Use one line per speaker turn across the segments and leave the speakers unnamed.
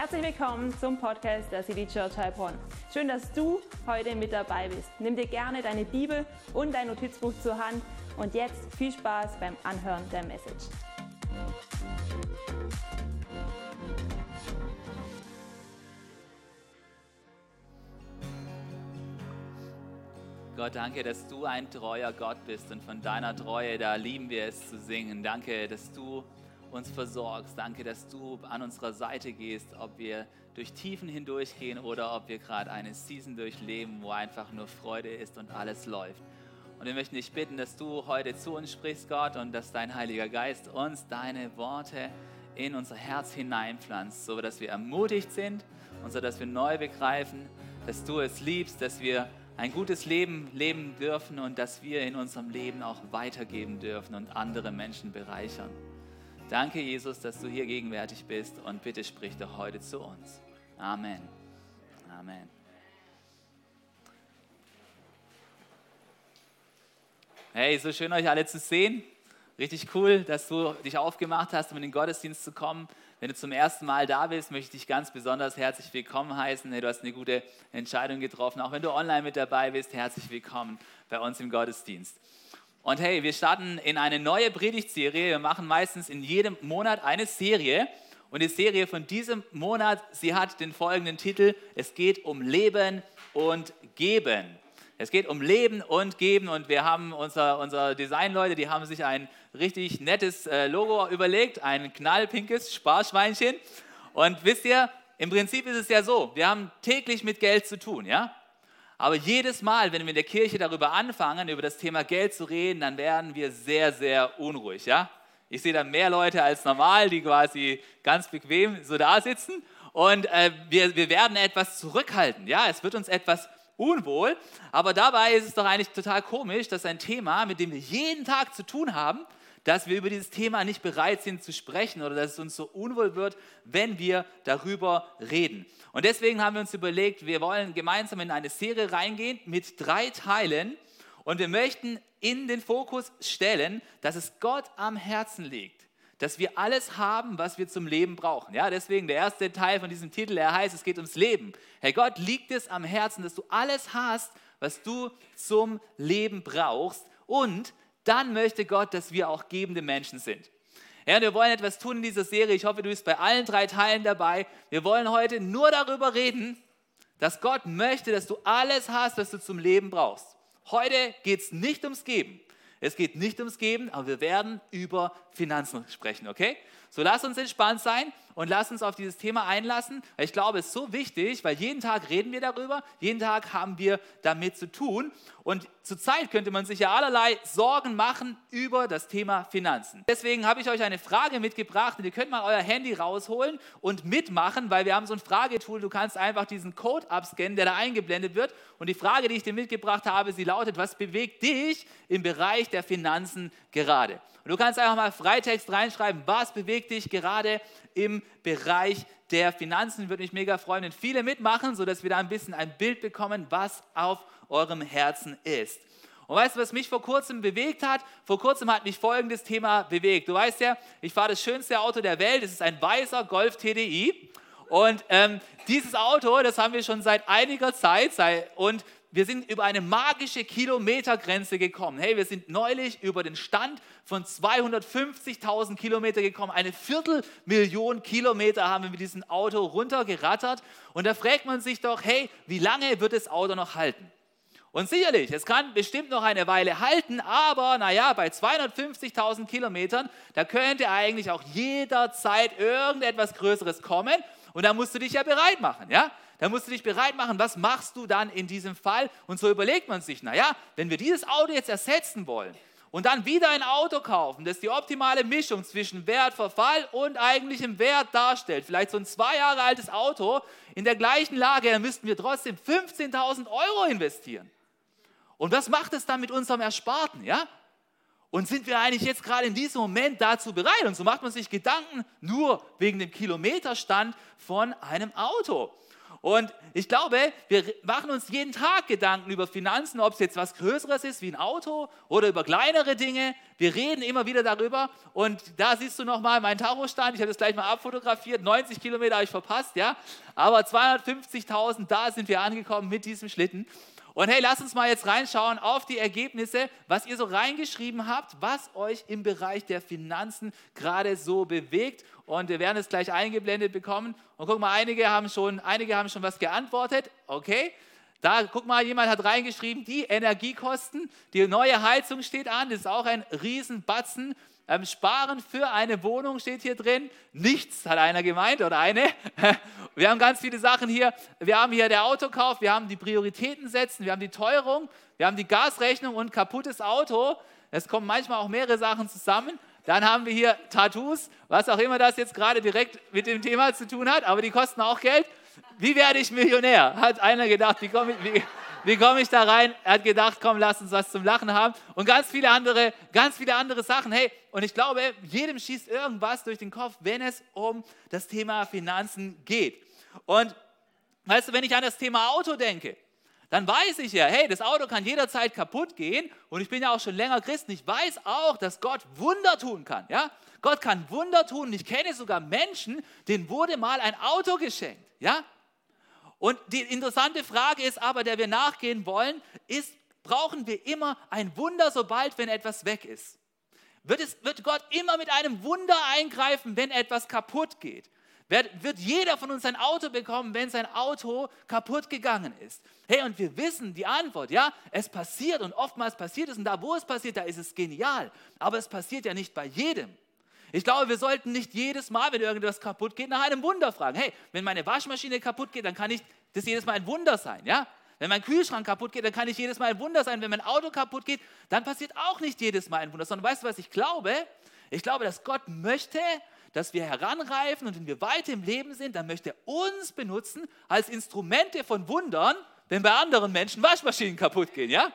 Herzlich willkommen zum Podcast der City Church Heilbronn. Schön, dass du heute mit dabei bist. Nimm dir gerne deine Bibel und dein Notizbuch zur Hand und jetzt viel Spaß beim Anhören der Message.
Gott, danke, dass du ein treuer Gott bist und von deiner Treue, da lieben wir es zu singen. Danke, dass du uns versorgst. Danke, dass du an unserer Seite gehst, ob wir durch Tiefen hindurchgehen oder ob wir gerade eine Season durchleben, wo einfach nur Freude ist und alles läuft. Und wir möchten dich bitten, dass du heute zu uns sprichst, Gott, und dass dein Heiliger Geist uns deine Worte in unser Herz hineinpflanzt, so dass wir ermutigt sind und so dass wir neu begreifen, dass du es liebst, dass wir ein gutes Leben leben dürfen und dass wir in unserem Leben auch weitergeben dürfen und andere Menschen bereichern. Danke, Jesus, dass du hier gegenwärtig bist und bitte sprich doch heute zu uns. Amen. Amen. Hey, so schön euch alle zu sehen. Richtig cool, dass du dich aufgemacht hast, um in den Gottesdienst zu kommen. Wenn du zum ersten Mal da bist, möchte ich dich ganz besonders herzlich willkommen heißen. Hey, du hast eine gute Entscheidung getroffen. Auch wenn du online mit dabei bist, herzlich willkommen bei uns im Gottesdienst. Und hey, wir starten in eine neue Predigtserie. Wir machen meistens in jedem Monat eine Serie. Und die Serie von diesem Monat, sie hat den folgenden Titel: Es geht um Leben und Geben. Es geht um Leben und Geben und wir haben unser, unsere Designleute, die haben sich ein richtig nettes äh, Logo überlegt, ein knallpinkes Sparschweinchen. Und wisst ihr, im Prinzip ist es ja so, wir haben täglich mit Geld zu tun, ja? Aber jedes Mal, wenn wir in der Kirche darüber anfangen, über das Thema Geld zu reden, dann werden wir sehr, sehr unruhig, ja? Ich sehe dann mehr Leute als normal, die quasi ganz bequem so da sitzen und äh, wir, wir werden etwas zurückhalten, ja? Es wird uns etwas unwohl. Aber dabei ist es doch eigentlich total komisch, dass ein Thema, mit dem wir jeden Tag zu tun haben, dass wir über dieses Thema nicht bereit sind zu sprechen oder dass es uns so unwohl wird, wenn wir darüber reden. Und deswegen haben wir uns überlegt, wir wollen gemeinsam in eine Serie reingehen mit drei Teilen und wir möchten in den Fokus stellen, dass es Gott am Herzen liegt dass wir alles haben, was wir zum Leben brauchen. Ja, deswegen der erste Teil von diesem Titel, er heißt, es geht ums Leben. Herr Gott, liegt es am Herzen, dass du alles hast, was du zum Leben brauchst. Und dann möchte Gott, dass wir auch gebende Menschen sind. Ja, wir wollen etwas tun in dieser Serie. Ich hoffe, du bist bei allen drei Teilen dabei. Wir wollen heute nur darüber reden, dass Gott möchte, dass du alles hast, was du zum Leben brauchst. Heute geht es nicht ums Geben. Es geht nicht ums Geben, aber wir werden über Finanzen sprechen, okay? So lass uns entspannt sein und lass uns auf dieses Thema einlassen. Ich glaube, es ist so wichtig, weil jeden Tag reden wir darüber, jeden Tag haben wir damit zu tun. Und zurzeit könnte man sich ja allerlei Sorgen machen über das Thema Finanzen. Deswegen habe ich euch eine Frage mitgebracht und ihr könnt mal euer Handy rausholen und mitmachen, weil wir haben so ein Fragetool. Du kannst einfach diesen Code abscannen, der da eingeblendet wird. Und die Frage, die ich dir mitgebracht habe, sie lautet, was bewegt dich im Bereich der Finanzen gerade? Und du kannst einfach mal Freitext reinschreiben, was bewegt dich gerade im Bereich der Finanzen. Würde mich mega freuen, wenn viele mitmachen, sodass wir da ein bisschen ein Bild bekommen, was auf eurem Herzen ist. Und weißt du, was mich vor kurzem bewegt hat? Vor kurzem hat mich folgendes Thema bewegt. Du weißt ja, ich fahre das schönste Auto der Welt. Es ist ein weißer Golf TDI. Und ähm, dieses Auto, das haben wir schon seit einiger Zeit. Und wir sind über eine magische Kilometergrenze gekommen. Hey, wir sind neulich über den Stand von 250.000 Kilometer gekommen. Eine Viertelmillion Kilometer haben wir mit diesem Auto runtergerattert. Und da fragt man sich doch, hey, wie lange wird das Auto noch halten? Und sicherlich, es kann bestimmt noch eine Weile halten, aber naja, bei 250.000 Kilometern, da könnte eigentlich auch jederzeit irgendetwas Größeres kommen. Und da musst du dich ja bereit machen, ja? Da musst du dich bereit machen, was machst du dann in diesem Fall? Und so überlegt man sich, naja, wenn wir dieses Auto jetzt ersetzen wollen und dann wieder ein Auto kaufen, das die optimale Mischung zwischen Wertverfall und eigentlichem Wert darstellt, vielleicht so ein zwei Jahre altes Auto in der gleichen Lage, dann müssten wir trotzdem 15.000 Euro investieren. Und was macht es dann mit unserem Ersparten, ja? Und sind wir eigentlich jetzt gerade in diesem Moment dazu bereit? Und so macht man sich Gedanken nur wegen dem Kilometerstand von einem Auto. Und ich glaube, wir machen uns jeden Tag Gedanken über Finanzen, ob es jetzt was Größeres ist wie ein Auto oder über kleinere Dinge. Wir reden immer wieder darüber. Und da siehst du nochmal meinen Tarostand, ich habe das gleich mal abfotografiert, 90 Kilometer habe ich verpasst, ja, aber 250.000, da sind wir angekommen mit diesem Schlitten. Und hey, lass uns mal jetzt reinschauen auf die Ergebnisse, was ihr so reingeschrieben habt, was euch im Bereich der Finanzen gerade so bewegt. Und wir werden es gleich eingeblendet bekommen. Und guck mal, einige haben schon, einige haben schon was geantwortet. Okay, da, guck mal, jemand hat reingeschrieben, die Energiekosten, die neue Heizung steht an, das ist auch ein Riesenbatzen. Ähm, sparen für eine Wohnung steht hier drin. Nichts, hat einer gemeint oder eine. Wir haben ganz viele Sachen hier. Wir haben hier der Autokauf, wir haben die Prioritäten setzen, wir haben die Teuerung, wir haben die Gasrechnung und kaputtes Auto. Es kommen manchmal auch mehrere Sachen zusammen. Dann haben wir hier Tattoos, was auch immer das jetzt gerade direkt mit dem Thema zu tun hat, aber die kosten auch Geld. Wie werde ich Millionär? Hat einer gedacht, wie komme ich, wie, wie komme ich da rein? Er hat gedacht, komm, lass uns was zum Lachen haben. Und ganz viele andere, ganz viele andere Sachen. Hey, und ich glaube, jedem schießt irgendwas durch den Kopf, wenn es um das Thema Finanzen geht. Und weißt du, wenn ich an das Thema Auto denke, dann weiß ich ja, hey, das Auto kann jederzeit kaputt gehen und ich bin ja auch schon länger Christen. Ich weiß auch, dass Gott Wunder tun kann. Ja? Gott kann Wunder tun. Ich kenne sogar Menschen, denen wurde mal ein Auto geschenkt. Ja? Und die interessante Frage ist aber, der wir nachgehen wollen, ist, brauchen wir immer ein Wunder, sobald, wenn etwas weg ist? Wird, es, wird Gott immer mit einem Wunder eingreifen, wenn etwas kaputt geht? Wird, wird jeder von uns ein Auto bekommen, wenn sein Auto kaputt gegangen ist? Hey, und wir wissen die Antwort, ja, es passiert und oftmals passiert es und da, wo es passiert, da ist es genial. Aber es passiert ja nicht bei jedem. Ich glaube, wir sollten nicht jedes Mal, wenn irgendwas kaputt geht, nach einem Wunder fragen. Hey, wenn meine Waschmaschine kaputt geht, dann kann ich das jedes Mal ein Wunder sein, ja? Wenn mein Kühlschrank kaputt geht, dann kann ich jedes Mal ein Wunder sein. Wenn mein Auto kaputt geht, dann passiert auch nicht jedes Mal ein Wunder. Sondern weißt du, was ich glaube? Ich glaube, dass Gott möchte, dass wir heranreifen und wenn wir weiter im Leben sind, dann möchte er uns benutzen als Instrumente von Wundern, wenn bei anderen Menschen Waschmaschinen kaputt gehen, ja?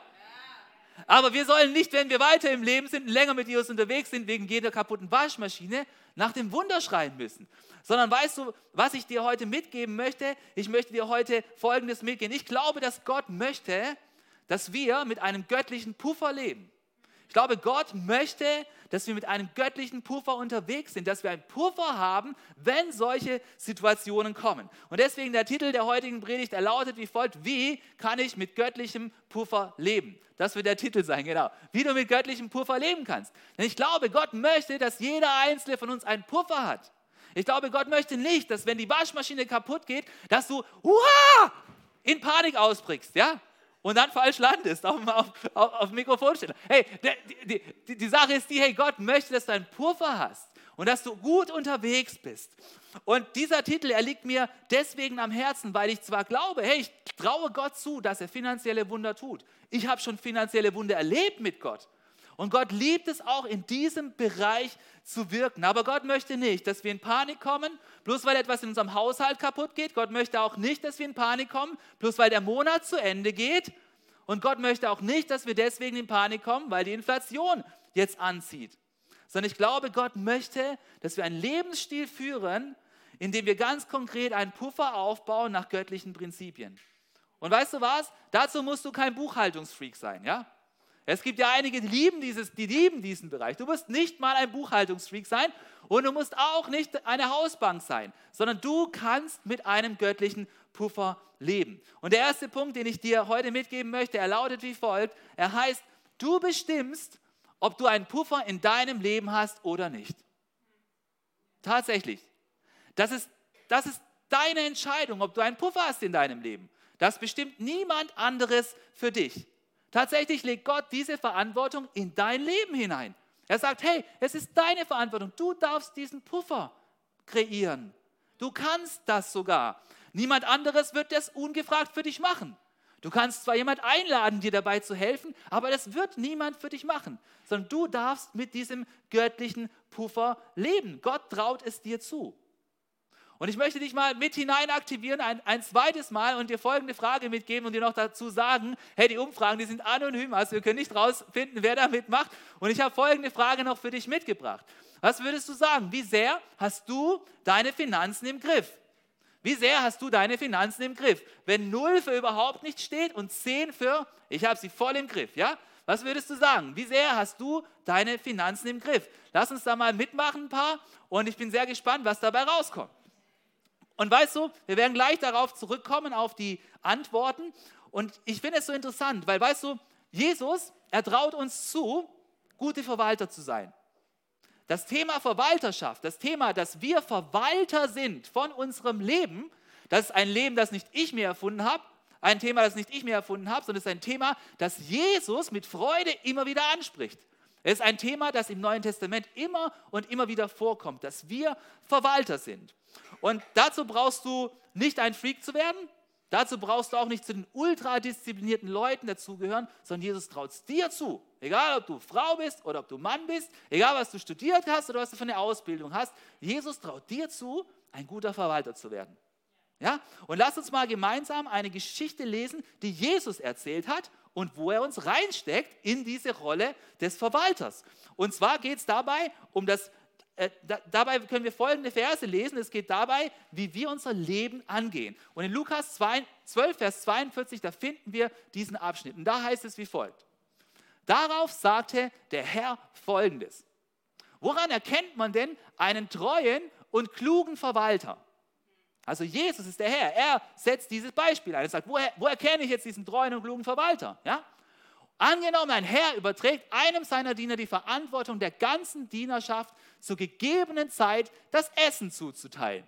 Aber wir sollen nicht, wenn wir weiter im Leben sind, länger mit Jesus unterwegs sind, wegen jeder kaputten Waschmaschine, nach dem Wunder schreien müssen. Sondern weißt du, was ich dir heute mitgeben möchte? Ich möchte dir heute Folgendes mitgeben. Ich glaube, dass Gott möchte, dass wir mit einem göttlichen Puffer leben. Ich glaube, Gott möchte, dass wir mit einem göttlichen Puffer unterwegs sind, dass wir einen Puffer haben, wenn solche Situationen kommen. Und deswegen der Titel der heutigen Predigt, er lautet wie folgt, wie kann ich mit göttlichem Puffer leben? Das wird der Titel sein, genau. Wie du mit göttlichem Puffer leben kannst. Denn ich glaube, Gott möchte, dass jeder Einzelne von uns einen Puffer hat. Ich glaube, Gott möchte nicht, dass wenn die Waschmaschine kaputt geht, dass du Uah! in Panik ausbrichst, ja? Und dann falsch landest, auf, auf, auf, auf Mikrofonsteller. Hey, die, die, die Sache ist die, hey, Gott möchte, dass du einen Puffer hast und dass du gut unterwegs bist. Und dieser Titel, er liegt mir deswegen am Herzen, weil ich zwar glaube, hey, ich traue Gott zu, dass er finanzielle Wunder tut. Ich habe schon finanzielle Wunder erlebt mit Gott. Und Gott liebt es auch in diesem Bereich zu wirken. Aber Gott möchte nicht, dass wir in Panik kommen, bloß weil etwas in unserem Haushalt kaputt geht. Gott möchte auch nicht, dass wir in Panik kommen, bloß weil der Monat zu Ende geht. Und Gott möchte auch nicht, dass wir deswegen in Panik kommen, weil die Inflation jetzt anzieht. Sondern ich glaube, Gott möchte, dass wir einen Lebensstil führen, in dem wir ganz konkret einen Puffer aufbauen nach göttlichen Prinzipien. Und weißt du was? Dazu musst du kein Buchhaltungsfreak sein, ja? Es gibt ja einige, die lieben, dieses, die lieben diesen Bereich. Du musst nicht mal ein Buchhaltungsfreak sein und du musst auch nicht eine Hausbank sein, sondern du kannst mit einem göttlichen Puffer leben. Und der erste Punkt, den ich dir heute mitgeben möchte, er lautet wie folgt. Er heißt, du bestimmst, ob du einen Puffer in deinem Leben hast oder nicht. Tatsächlich. Das ist, das ist deine Entscheidung, ob du einen Puffer hast in deinem Leben. Das bestimmt niemand anderes für dich. Tatsächlich legt Gott diese Verantwortung in dein Leben hinein. Er sagt, hey, es ist deine Verantwortung. Du darfst diesen Puffer kreieren. Du kannst das sogar. Niemand anderes wird das ungefragt für dich machen. Du kannst zwar jemand einladen, dir dabei zu helfen, aber das wird niemand für dich machen, sondern du darfst mit diesem göttlichen Puffer leben. Gott traut es dir zu. Und ich möchte dich mal mit hinein aktivieren, ein, ein zweites Mal und dir folgende Frage mitgeben und dir noch dazu sagen, hey, die Umfragen, die sind anonym, also wir können nicht rausfinden, wer da mitmacht. Und ich habe folgende Frage noch für dich mitgebracht. Was würdest du sagen? Wie sehr hast du deine Finanzen im Griff? Wie sehr hast du deine Finanzen im Griff? Wenn 0 für überhaupt nicht steht und 10 für, ich habe sie voll im Griff, ja? Was würdest du sagen? Wie sehr hast du deine Finanzen im Griff? Lass uns da mal mitmachen, ein paar. Und ich bin sehr gespannt, was dabei rauskommt. Und weißt du, wir werden gleich darauf zurückkommen, auf die Antworten. Und ich finde es so interessant, weil weißt du, Jesus, er traut uns zu, gute Verwalter zu sein. Das Thema Verwalterschaft, das Thema, dass wir Verwalter sind von unserem Leben, das ist ein Leben, das nicht ich mir erfunden habe, ein Thema, das nicht ich mir erfunden habe, sondern es ist ein Thema, das Jesus mit Freude immer wieder anspricht. Es ist ein Thema, das im Neuen Testament immer und immer wieder vorkommt, dass wir Verwalter sind. Und dazu brauchst du nicht ein Freak zu werden, dazu brauchst du auch nicht zu den ultradisziplinierten Leuten dazugehören, sondern Jesus traut es dir zu. Egal, ob du Frau bist oder ob du Mann bist, egal, was du studiert hast oder was du für eine Ausbildung hast, Jesus traut dir zu, ein guter Verwalter zu werden. Ja? Und lass uns mal gemeinsam eine Geschichte lesen, die Jesus erzählt hat und wo er uns reinsteckt in diese Rolle des Verwalters. Und zwar geht es dabei um das äh, da, dabei können wir folgende Verse lesen. Es geht dabei, wie wir unser Leben angehen. Und in Lukas 2, 12, Vers 42, da finden wir diesen Abschnitt. Und da heißt es wie folgt. Darauf sagte der Herr folgendes. Woran erkennt man denn einen treuen und klugen Verwalter? Also Jesus ist der Herr. Er setzt dieses Beispiel ein. Er sagt, wo erkenne ich jetzt diesen treuen und klugen Verwalter? Ja? Angenommen, ein Herr überträgt einem seiner Diener die Verantwortung der ganzen Dienerschaft zur gegebenen Zeit das Essen zuzuteilen.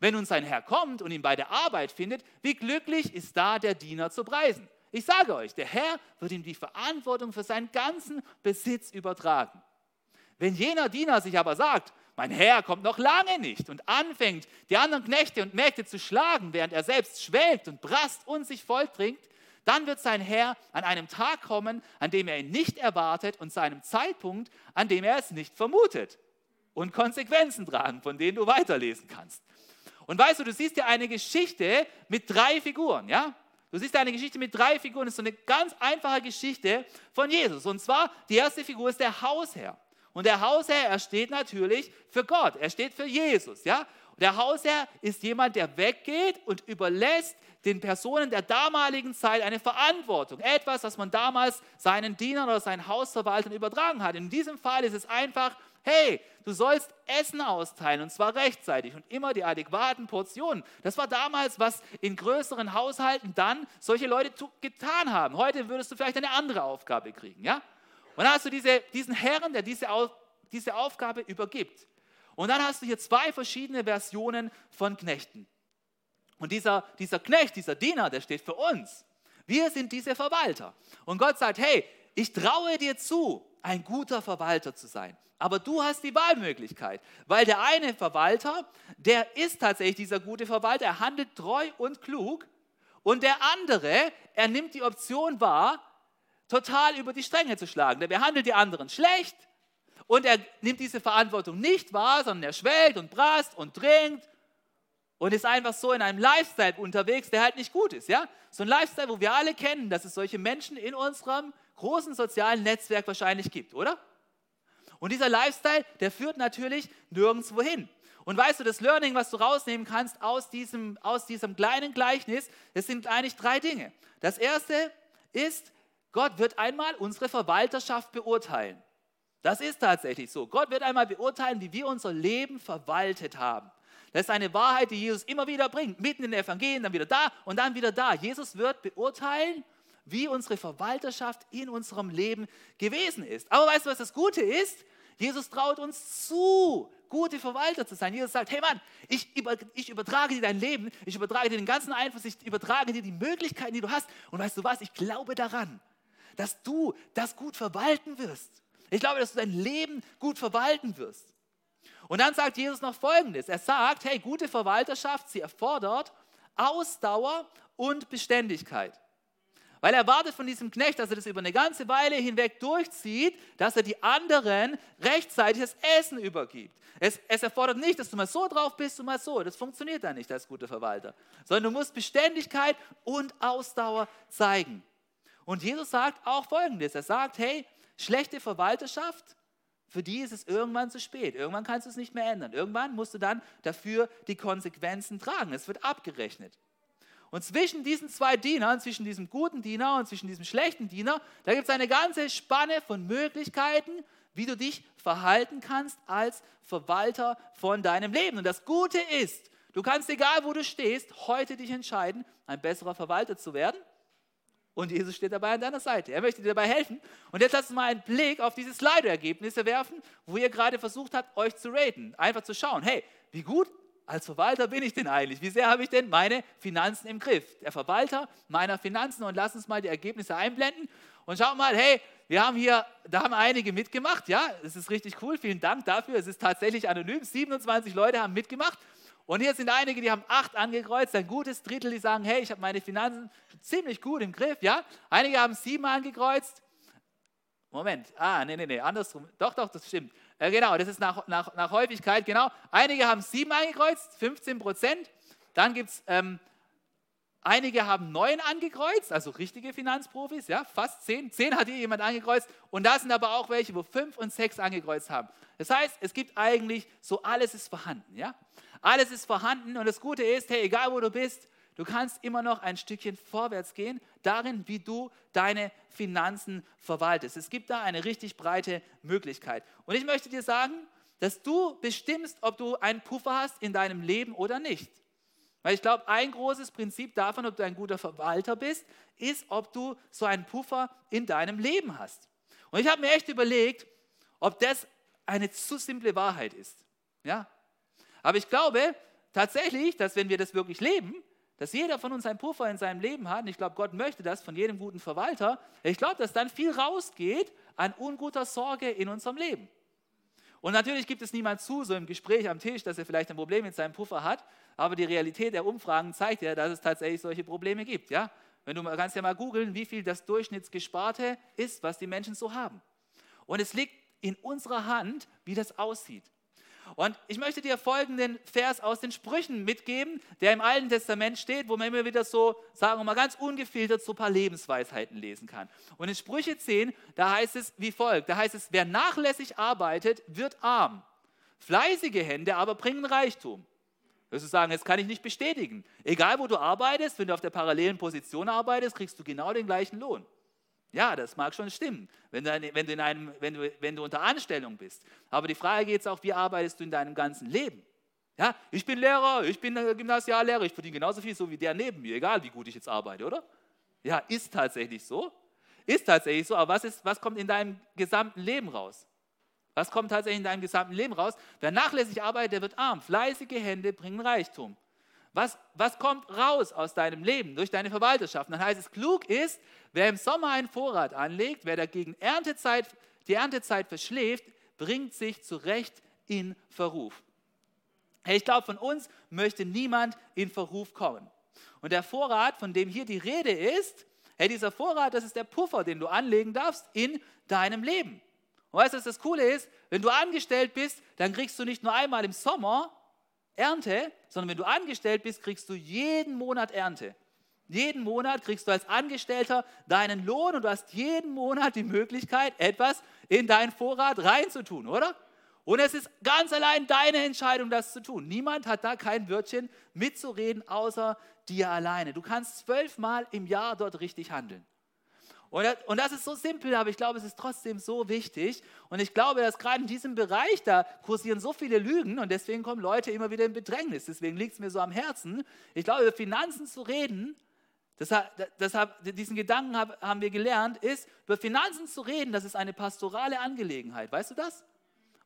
Wenn nun sein Herr kommt und ihn bei der Arbeit findet, wie glücklich ist da der Diener zu preisen. Ich sage euch, der Herr wird ihm die Verantwortung für seinen ganzen Besitz übertragen. Wenn jener Diener sich aber sagt, mein Herr kommt noch lange nicht und anfängt, die anderen Knechte und Mägde zu schlagen, während er selbst schwelgt und brast und sich volltrinkt, dann wird sein Herr an einem Tag kommen, an dem er ihn nicht erwartet und zu einem Zeitpunkt, an dem er es nicht vermutet. Und Konsequenzen tragen, von denen du weiterlesen kannst. Und weißt du, du siehst ja eine Geschichte mit drei Figuren, ja? Du siehst eine Geschichte mit drei Figuren. Das ist so eine ganz einfache Geschichte von Jesus. Und zwar, die erste Figur ist der Hausherr. Und der Hausherr, er steht natürlich für Gott. Er steht für Jesus, ja? Der Hausherr ist jemand, der weggeht und überlässt den Personen der damaligen Zeit eine Verantwortung. Etwas, was man damals seinen Dienern oder seinen Hausverwaltern übertragen hat. In diesem Fall ist es einfach, hey, du sollst Essen austeilen und zwar rechtzeitig und immer die adäquaten Portionen. Das war damals, was in größeren Haushalten dann solche Leute getan haben. Heute würdest du vielleicht eine andere Aufgabe kriegen, ja? Und dann hast du diese, diesen Herrn, der diese, diese Aufgabe übergibt. Und dann hast du hier zwei verschiedene Versionen von Knechten. Und dieser, dieser Knecht, dieser Diener, der steht für uns. Wir sind diese Verwalter. Und Gott sagt, hey, ich traue dir zu, ein guter Verwalter zu sein. Aber du hast die Wahlmöglichkeit, weil der eine Verwalter, der ist tatsächlich dieser gute Verwalter, er handelt treu und klug. Und der andere, er nimmt die Option wahr, total über die Stränge zu schlagen. Der behandelt die anderen schlecht und er nimmt diese Verantwortung nicht wahr, sondern er schwelgt und brast und trinkt und ist einfach so in einem Lifestyle unterwegs, der halt nicht gut ist. Ja? So ein Lifestyle, wo wir alle kennen, dass es solche Menschen in unserem großen sozialen Netzwerk wahrscheinlich gibt, oder? Und dieser Lifestyle, der führt natürlich nirgendwo hin. Und weißt du, das Learning, was du rausnehmen kannst aus diesem, aus diesem kleinen Gleichnis, es sind eigentlich drei Dinge. Das erste ist, Gott wird einmal unsere Verwalterschaft beurteilen. Das ist tatsächlich so. Gott wird einmal beurteilen, wie wir unser Leben verwaltet haben. Das ist eine Wahrheit, die Jesus immer wieder bringt. Mitten in den Evangelien, dann wieder da und dann wieder da. Jesus wird beurteilen, wie unsere Verwalterschaft in unserem Leben gewesen ist. Aber weißt du, was das Gute ist? Jesus traut uns zu, gute Verwalter zu sein. Jesus sagt, hey Mann, ich, über, ich übertrage dir dein Leben, ich übertrage dir den ganzen Einfluss, ich übertrage dir die Möglichkeiten, die du hast. Und weißt du was, ich glaube daran, dass du das gut verwalten wirst. Ich glaube, dass du dein Leben gut verwalten wirst. Und dann sagt Jesus noch Folgendes. Er sagt, hey, gute Verwalterschaft, sie erfordert Ausdauer und Beständigkeit. Weil er erwartet von diesem Knecht, dass er das über eine ganze Weile hinweg durchzieht, dass er die anderen rechtzeitig das Essen übergibt. Es, es, erfordert nicht, dass du mal so drauf bist und mal so. Das funktioniert dann nicht als guter Verwalter. Sondern du musst Beständigkeit und Ausdauer zeigen. Und Jesus sagt auch Folgendes. Er sagt, hey, Schlechte Verwalterschaft, für die ist es irgendwann zu spät. Irgendwann kannst du es nicht mehr ändern. Irgendwann musst du dann dafür die Konsequenzen tragen. Es wird abgerechnet. Und zwischen diesen zwei Dienern, zwischen diesem guten Diener und zwischen diesem schlechten Diener, da gibt es eine ganze Spanne von Möglichkeiten, wie du dich verhalten kannst als Verwalter von deinem Leben. Und das Gute ist, du kannst, egal wo du stehst, heute dich entscheiden, ein besserer Verwalter zu werden. Und Jesus steht dabei an deiner Seite. Er möchte dir dabei helfen. Und jetzt lass uns mal einen Blick auf diese Slido-Ergebnisse werfen, wo ihr gerade versucht habt, euch zu raten. Einfach zu schauen, hey, wie gut als Verwalter bin ich denn eigentlich? Wie sehr habe ich denn meine Finanzen im Griff? Der Verwalter meiner Finanzen. Und lass uns mal die Ergebnisse einblenden. Und schaut mal, hey, wir haben hier, da haben einige mitgemacht. Ja, es ist richtig cool. Vielen Dank dafür. Es ist tatsächlich anonym. 27 Leute haben mitgemacht. Und hier sind einige, die haben acht angekreuzt, ein gutes Drittel, die sagen, hey, ich habe meine Finanzen ziemlich gut im Griff, ja. Einige haben sieben angekreuzt. Moment, ah, nee, nee, nee, andersrum. Doch, doch, das stimmt. Äh, genau, das ist nach, nach, nach Häufigkeit, genau. Einige haben sieben angekreuzt, 15 Prozent. Dann gibt es, ähm, einige haben neun angekreuzt, also richtige Finanzprofis, ja, fast zehn. Zehn hat hier jemand angekreuzt. Und da sind aber auch welche, wo fünf und sechs angekreuzt haben. Das heißt, es gibt eigentlich so, alles ist vorhanden, ja. Alles ist vorhanden und das Gute ist, hey, egal wo du bist, du kannst immer noch ein Stückchen vorwärts gehen, darin, wie du deine Finanzen verwaltest. Es gibt da eine richtig breite Möglichkeit. Und ich möchte dir sagen, dass du bestimmst, ob du einen Puffer hast in deinem Leben oder nicht. Weil ich glaube, ein großes Prinzip davon, ob du ein guter Verwalter bist, ist, ob du so einen Puffer in deinem Leben hast. Und ich habe mir echt überlegt, ob das eine zu simple Wahrheit ist. Ja? Aber ich glaube tatsächlich, dass wenn wir das wirklich leben, dass jeder von uns einen Puffer in seinem Leben hat, und ich glaube, Gott möchte das von jedem guten Verwalter, ich glaube, dass dann viel rausgeht an unguter Sorge in unserem Leben. Und natürlich gibt es niemand zu, so im Gespräch am Tisch, dass er vielleicht ein Problem mit seinem Puffer hat, aber die Realität der Umfragen zeigt ja, dass es tatsächlich solche Probleme gibt. Ja? Wenn du kannst ja mal googeln, wie viel das Durchschnittsgesparte ist, was die Menschen so haben. Und es liegt in unserer Hand, wie das aussieht. Und ich möchte dir folgenden Vers aus den Sprüchen mitgeben, der im Alten Testament steht, wo man immer wieder so, sagen wir mal, ganz ungefiltert so ein paar Lebensweisheiten lesen kann. Und in Sprüche 10, da heißt es wie folgt: Da heißt es, wer nachlässig arbeitet, wird arm. Fleißige Hände aber bringen Reichtum. Wirst du sagen, das kann ich nicht bestätigen. Egal, wo du arbeitest, wenn du auf der parallelen Position arbeitest, kriegst du genau den gleichen Lohn. Ja, das mag schon stimmen, wenn du, wenn du, in einem, wenn du, wenn du unter Anstellung bist. Aber die Frage geht es auch, wie arbeitest du in deinem ganzen Leben? Ja, ich bin Lehrer, ich bin Gymnasiallehrer, ich verdiene genauso viel so wie der neben mir, egal wie gut ich jetzt arbeite, oder? Ja, ist tatsächlich so. Ist tatsächlich so, aber was, ist, was kommt in deinem gesamten Leben raus? Was kommt tatsächlich in deinem gesamten Leben raus? Wer nachlässig arbeitet, der wird arm. Fleißige Hände bringen Reichtum. Was, was kommt raus aus deinem Leben durch deine Verwalterschaft? Dann heißt es, klug ist, wer im Sommer einen Vorrat anlegt, wer dagegen Erntezeit, die Erntezeit verschläft, bringt sich zurecht in Verruf. Hey, ich glaube, von uns möchte niemand in Verruf kommen. Und der Vorrat, von dem hier die Rede ist, hey, dieser Vorrat, das ist der Puffer, den du anlegen darfst in deinem Leben. Und weißt du, was das Coole ist? Wenn du angestellt bist, dann kriegst du nicht nur einmal im Sommer Ernte, sondern wenn du angestellt bist, kriegst du jeden Monat Ernte. Jeden Monat kriegst du als Angestellter deinen Lohn und du hast jeden Monat die Möglichkeit, etwas in deinen Vorrat reinzutun, oder? Und es ist ganz allein deine Entscheidung, das zu tun. Niemand hat da kein Wörtchen mitzureden, außer dir alleine. Du kannst zwölfmal im Jahr dort richtig handeln. Und das ist so simpel, aber ich glaube, es ist trotzdem so wichtig. Und ich glaube, dass gerade in diesem Bereich, da kursieren so viele Lügen und deswegen kommen Leute immer wieder in Bedrängnis. Deswegen liegt es mir so am Herzen. Ich glaube, über Finanzen zu reden, deshalb, deshalb diesen Gedanken haben wir gelernt, ist, über Finanzen zu reden, das ist eine pastorale Angelegenheit. Weißt du das?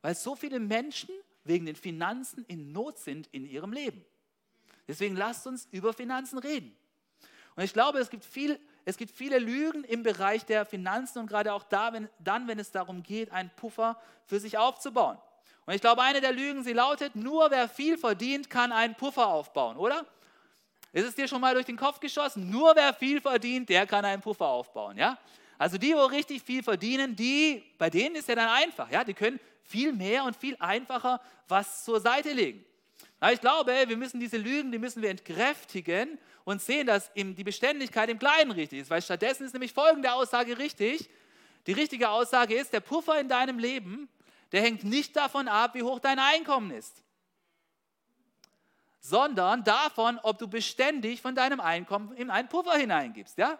Weil so viele Menschen wegen den Finanzen in Not sind in ihrem Leben. Deswegen lasst uns über Finanzen reden. Und ich glaube, es gibt viel es gibt viele Lügen im Bereich der Finanzen und gerade auch da, wenn, dann, wenn es darum geht, einen Puffer für sich aufzubauen. Und ich glaube, eine der Lügen, sie lautet, nur wer viel verdient, kann einen Puffer aufbauen, oder? Ist es dir schon mal durch den Kopf geschossen? Nur wer viel verdient, der kann einen Puffer aufbauen, ja? Also die, wo richtig viel verdienen, die, bei denen ist ja dann einfach, ja? Die können viel mehr und viel einfacher was zur Seite legen. Aber ich glaube, wir müssen diese Lügen, die müssen wir entkräftigen und sehen, dass die Beständigkeit im Kleinen richtig ist. Weil stattdessen ist nämlich folgende Aussage richtig. Die richtige Aussage ist, der Puffer in deinem Leben, der hängt nicht davon ab, wie hoch dein Einkommen ist. sondern davon, ob du beständig von deinem Einkommen in einen Puffer hineingibst. Ja?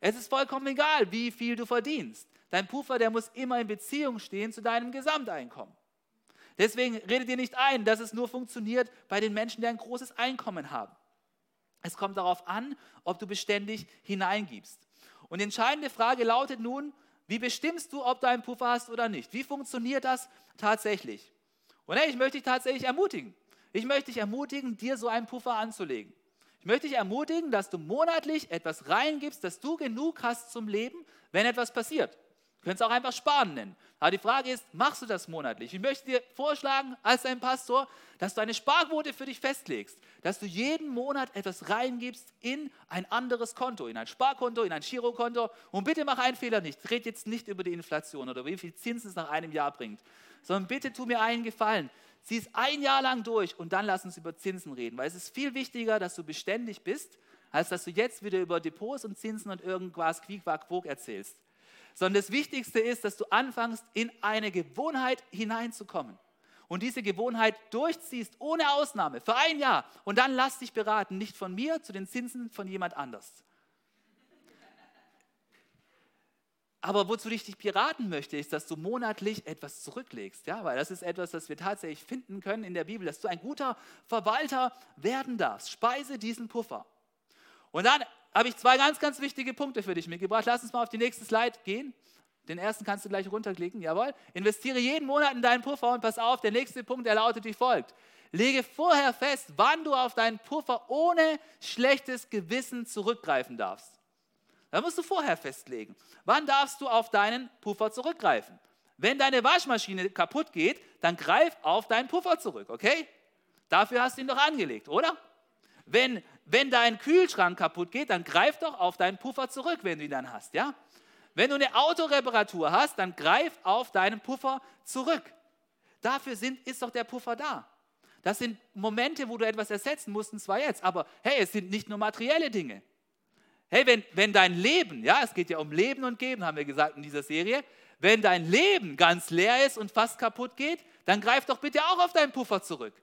Es ist vollkommen egal, wie viel du verdienst. Dein Puffer, der muss immer in Beziehung stehen zu deinem Gesamteinkommen. Deswegen redet dir nicht ein, dass es nur funktioniert bei den Menschen, die ein großes Einkommen haben. Es kommt darauf an, ob du beständig hineingibst. Und die entscheidende Frage lautet nun, wie bestimmst du, ob du einen Puffer hast oder nicht? Wie funktioniert das tatsächlich? Und hey, ich möchte dich tatsächlich ermutigen. Ich möchte dich ermutigen, dir so einen Puffer anzulegen. Ich möchte dich ermutigen, dass du monatlich etwas reingibst, dass du genug hast zum Leben, wenn etwas passiert. Könntest auch einfach sparen nennen. Aber die Frage ist, machst du das monatlich? Ich möchte dir vorschlagen, als dein Pastor, dass du eine Sparquote für dich festlegst, dass du jeden Monat etwas reingibst in ein anderes Konto, in ein Sparkonto, in ein Girokonto. Und bitte mach einen Fehler nicht. Red jetzt nicht über die Inflation oder wie viel Zinsen es nach einem Jahr bringt, sondern bitte tu mir einen Gefallen. Zieh es ein Jahr lang durch und dann lass uns über Zinsen reden, weil es ist viel wichtiger, dass du beständig bist, als dass du jetzt wieder über Depots und Zinsen und irgendwas Quiquaquog erzählst sondern das Wichtigste ist, dass du anfängst, in eine Gewohnheit hineinzukommen und diese Gewohnheit durchziehst, ohne Ausnahme, für ein Jahr. Und dann lass dich beraten, nicht von mir zu den Zinsen von jemand anders. Aber wozu ich dich beraten möchte, ist, dass du monatlich etwas zurücklegst. Ja, weil das ist etwas, das wir tatsächlich finden können in der Bibel, dass du ein guter Verwalter werden darfst. Speise diesen Puffer. Und dann habe ich zwei ganz, ganz wichtige Punkte für dich mitgebracht. Lass uns mal auf die nächste Slide gehen. Den ersten kannst du gleich runterklicken, jawohl. Investiere jeden Monat in deinen Puffer und pass auf, der nächste Punkt, der lautet wie folgt. Lege vorher fest, wann du auf deinen Puffer ohne schlechtes Gewissen zurückgreifen darfst. Da musst du vorher festlegen. Wann darfst du auf deinen Puffer zurückgreifen? Wenn deine Waschmaschine kaputt geht, dann greif auf deinen Puffer zurück, okay? Dafür hast du ihn doch angelegt, oder? Wenn, wenn dein Kühlschrank kaputt geht, dann greif doch auf deinen Puffer zurück, wenn du ihn dann hast, ja? Wenn du eine Autoreparatur hast, dann greif auf deinen Puffer zurück. Dafür sind, ist doch der Puffer da. Das sind Momente, wo du etwas ersetzen musst, und zwar jetzt. Aber hey, es sind nicht nur materielle Dinge. Hey, wenn, wenn dein Leben, ja, es geht ja um Leben und Geben, haben wir gesagt in dieser Serie, wenn dein Leben ganz leer ist und fast kaputt geht, dann greif doch bitte auch auf deinen Puffer zurück.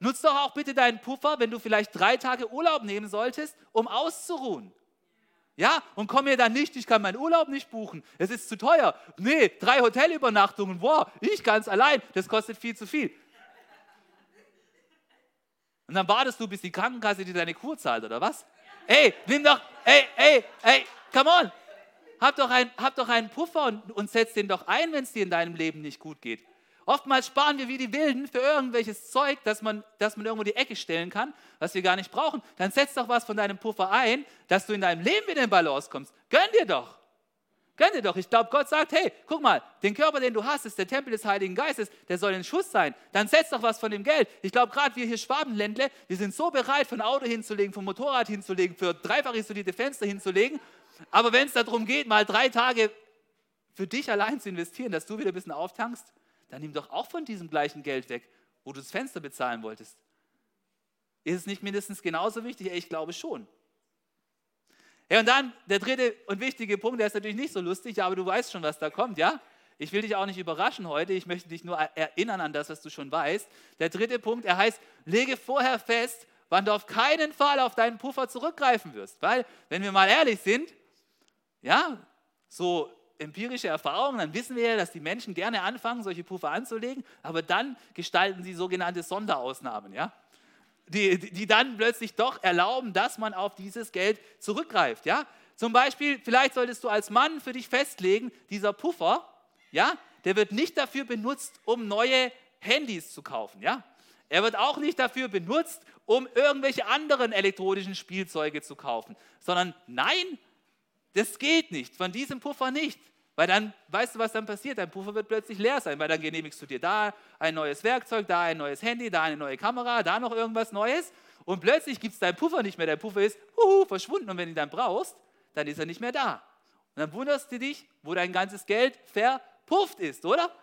Nutz doch auch bitte deinen Puffer, wenn du vielleicht drei Tage Urlaub nehmen solltest, um auszuruhen. Ja, und komm mir dann nicht, ich kann meinen Urlaub nicht buchen, es ist zu teuer. Nee, drei Hotelübernachtungen, wow, ich es allein, das kostet viel zu viel. Und dann wartest du, bis die Krankenkasse dir deine Kur zahlt, oder was? Ey, nimm doch, ey, ey, ey, come on. Hab doch, ein, hab doch einen Puffer und, und setz den doch ein, wenn es dir in deinem Leben nicht gut geht. Oftmals sparen wir wie die Wilden für irgendwelches Zeug, das man, das man irgendwo die Ecke stellen kann, was wir gar nicht brauchen. Dann setz doch was von deinem Puffer ein, dass du in deinem Leben wieder in Balance kommst. Gönn dir doch. Gönn dir doch. Ich glaube, Gott sagt, hey, guck mal, den Körper, den du hast, ist der Tempel des Heiligen Geistes, der soll in Schuss sein. Dann setz doch was von dem Geld. Ich glaube, gerade wir hier Schwabenländle, wir sind so bereit, von Auto hinzulegen, vom Motorrad hinzulegen, für dreifach isolierte Fenster hinzulegen. Aber wenn es darum geht, mal drei Tage für dich allein zu investieren, dass du wieder ein bisschen auftankst, dann nimm doch auch von diesem gleichen Geld weg, wo du das Fenster bezahlen wolltest. Ist es nicht mindestens genauso wichtig? Ich glaube schon. Ja, und dann der dritte und wichtige Punkt, der ist natürlich nicht so lustig, aber du weißt schon, was da kommt, ja? Ich will dich auch nicht überraschen heute, ich möchte dich nur erinnern an das, was du schon weißt. Der dritte Punkt, er heißt, lege vorher fest, wann du auf keinen Fall auf deinen Puffer zurückgreifen wirst. Weil, wenn wir mal ehrlich sind, ja, so empirische Erfahrungen, dann wissen wir ja, dass die Menschen gerne anfangen, solche Puffer anzulegen, aber dann gestalten sie sogenannte Sonderausnahmen, ja? Die, die dann plötzlich doch erlauben, dass man auf dieses Geld zurückgreift. Ja? Zum Beispiel, vielleicht solltest du als Mann für dich festlegen, dieser Puffer, ja, der wird nicht dafür benutzt, um neue Handys zu kaufen. Ja? Er wird auch nicht dafür benutzt, um irgendwelche anderen elektronischen Spielzeuge zu kaufen, sondern nein, das geht nicht, von diesem Puffer nicht. Weil dann, weißt du, was dann passiert? Dein Puffer wird plötzlich leer sein, weil dann genehmigst du dir da ein neues Werkzeug, da ein neues Handy, da eine neue Kamera, da noch irgendwas Neues. Und plötzlich gibt es deinen Puffer nicht mehr. Dein Puffer ist huhu, verschwunden. Und wenn du ihn dann brauchst, dann ist er nicht mehr da. Und dann wunderst du dich, wo dein ganzes Geld verpufft ist, oder?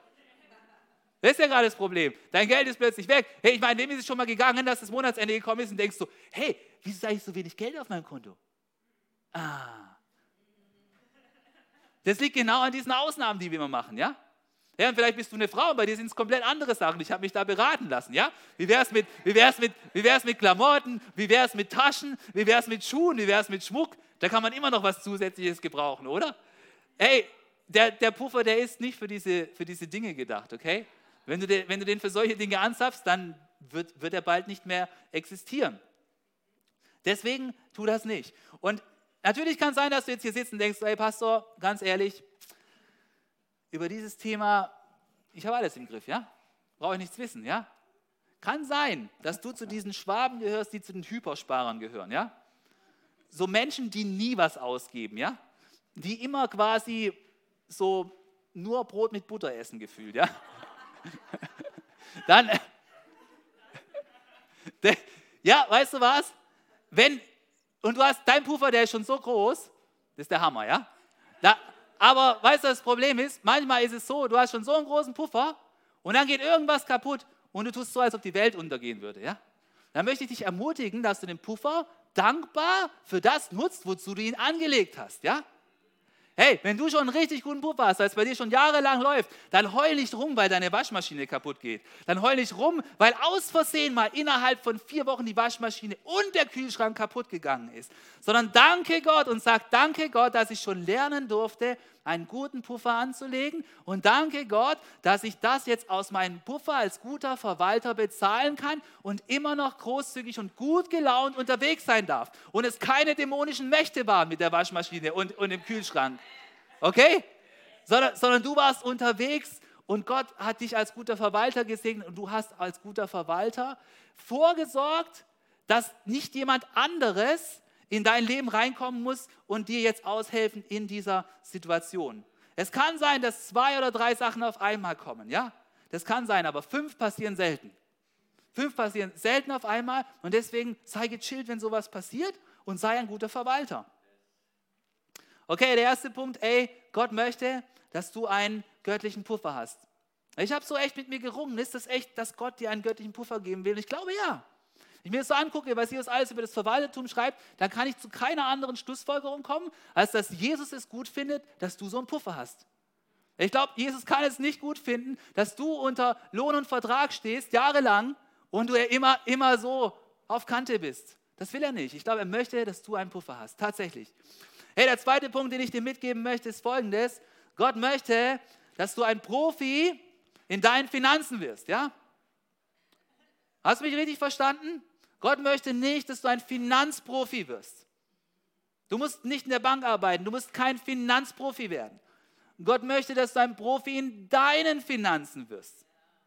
Das ist ja gerade das Problem. Dein Geld ist plötzlich weg. Hey, ich meine, wem ist es schon mal gegangen, dass das Monatsende gekommen ist und denkst du, hey, wieso ist eigentlich so wenig Geld auf meinem Konto? Ah, das liegt genau an diesen Ausnahmen, die wir immer machen, ja? Ja, und vielleicht bist du eine Frau, bei dir sind es komplett andere Sachen. Ich habe mich da beraten lassen. Ja? Wie wäre es mit, wie wär's mit, wär's mit Klamotten? Wie wäre es mit Taschen? Wie wäre es mit Schuhen? Wie wäre es mit Schmuck? Da kann man immer noch was Zusätzliches gebrauchen, oder? Ey, der, der Puffer, der ist nicht für diese, für diese Dinge gedacht, okay? Wenn du, den, wenn du den für solche Dinge anzapfst, dann wird, wird er bald nicht mehr existieren. Deswegen tu das nicht. Und natürlich kann es sein, dass du jetzt hier sitzt und denkst, ey Pastor, ganz ehrlich, über dieses Thema, ich habe alles im Griff, ja? Brauche ich nichts wissen, ja? Kann sein, dass du zu diesen Schwaben gehörst, die zu den Hypersparern gehören, ja? So Menschen, die nie was ausgeben, ja? Die immer quasi so nur Brot mit Butter essen gefühlt, ja? Dann, ja, weißt du was? Wenn, und du hast, dein Puffer, der ist schon so groß, das ist der Hammer, ja? Da, aber weißt du, das Problem ist, manchmal ist es so, du hast schon so einen großen Puffer und dann geht irgendwas kaputt und du tust so, als ob die Welt untergehen würde, ja? Dann möchte ich dich ermutigen, dass du den Puffer dankbar für das nutzt, wozu du ihn angelegt hast, ja? Hey, wenn du schon einen richtig guten Puffer hast, weil es bei dir schon jahrelang läuft, dann heul nicht rum, weil deine Waschmaschine kaputt geht. Dann heul nicht rum, weil aus Versehen mal innerhalb von vier Wochen die Waschmaschine und der Kühlschrank kaputt gegangen ist. Sondern danke Gott und sag danke Gott, dass ich schon lernen durfte, einen guten Puffer anzulegen. Und danke Gott, dass ich das jetzt aus meinem Puffer als guter Verwalter bezahlen kann und immer noch großzügig und gut gelaunt unterwegs sein darf. Und es keine dämonischen Mächte waren mit der Waschmaschine und, und dem Kühlschrank. Okay? Sondern, sondern du warst unterwegs und Gott hat dich als guter Verwalter gesegnet und du hast als guter Verwalter vorgesorgt, dass nicht jemand anderes in dein Leben reinkommen muss und dir jetzt aushelfen in dieser Situation. Es kann sein, dass zwei oder drei Sachen auf einmal kommen, ja? Das kann sein, aber fünf passieren selten. Fünf passieren selten auf einmal und deswegen sei gechillt, wenn sowas passiert und sei ein guter Verwalter. Okay, der erste Punkt, ey, Gott möchte, dass du einen göttlichen Puffer hast. Ich habe so echt mit mir gerungen, ist das echt, dass Gott dir einen göttlichen Puffer geben will? Ich glaube ja ich mir das so angucke, was Jesus alles über das Verwaltertum schreibt, dann kann ich zu keiner anderen Schlussfolgerung kommen, als dass Jesus es gut findet, dass du so einen Puffer hast. Ich glaube, Jesus kann es nicht gut finden, dass du unter Lohn und Vertrag stehst, jahrelang, und du immer, immer so auf Kante bist. Das will er nicht. Ich glaube, er möchte, dass du einen Puffer hast. Tatsächlich. Hey, der zweite Punkt, den ich dir mitgeben möchte, ist folgendes. Gott möchte, dass du ein Profi in deinen Finanzen wirst. Ja? Hast du mich richtig verstanden? Gott möchte nicht, dass du ein Finanzprofi wirst. Du musst nicht in der Bank arbeiten, du musst kein Finanzprofi werden. Gott möchte, dass du ein Profi in deinen Finanzen wirst.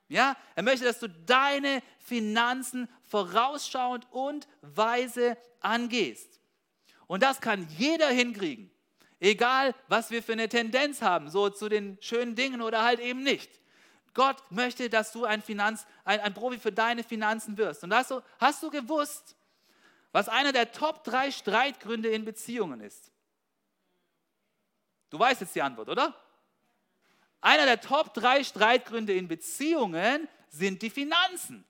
Ja, er möchte, dass du deine Finanzen vorausschauend und weise angehst. Und das kann jeder hinkriegen. Egal, was wir für eine Tendenz haben, so zu den schönen Dingen oder halt eben nicht. Gott möchte, dass du ein, Finanz, ein, ein Profi für deine Finanzen wirst. Und hast du, hast du gewusst, was einer der Top 3 Streitgründe in Beziehungen ist? Du weißt jetzt die Antwort, oder? Einer der Top 3 Streitgründe in Beziehungen sind die Finanzen.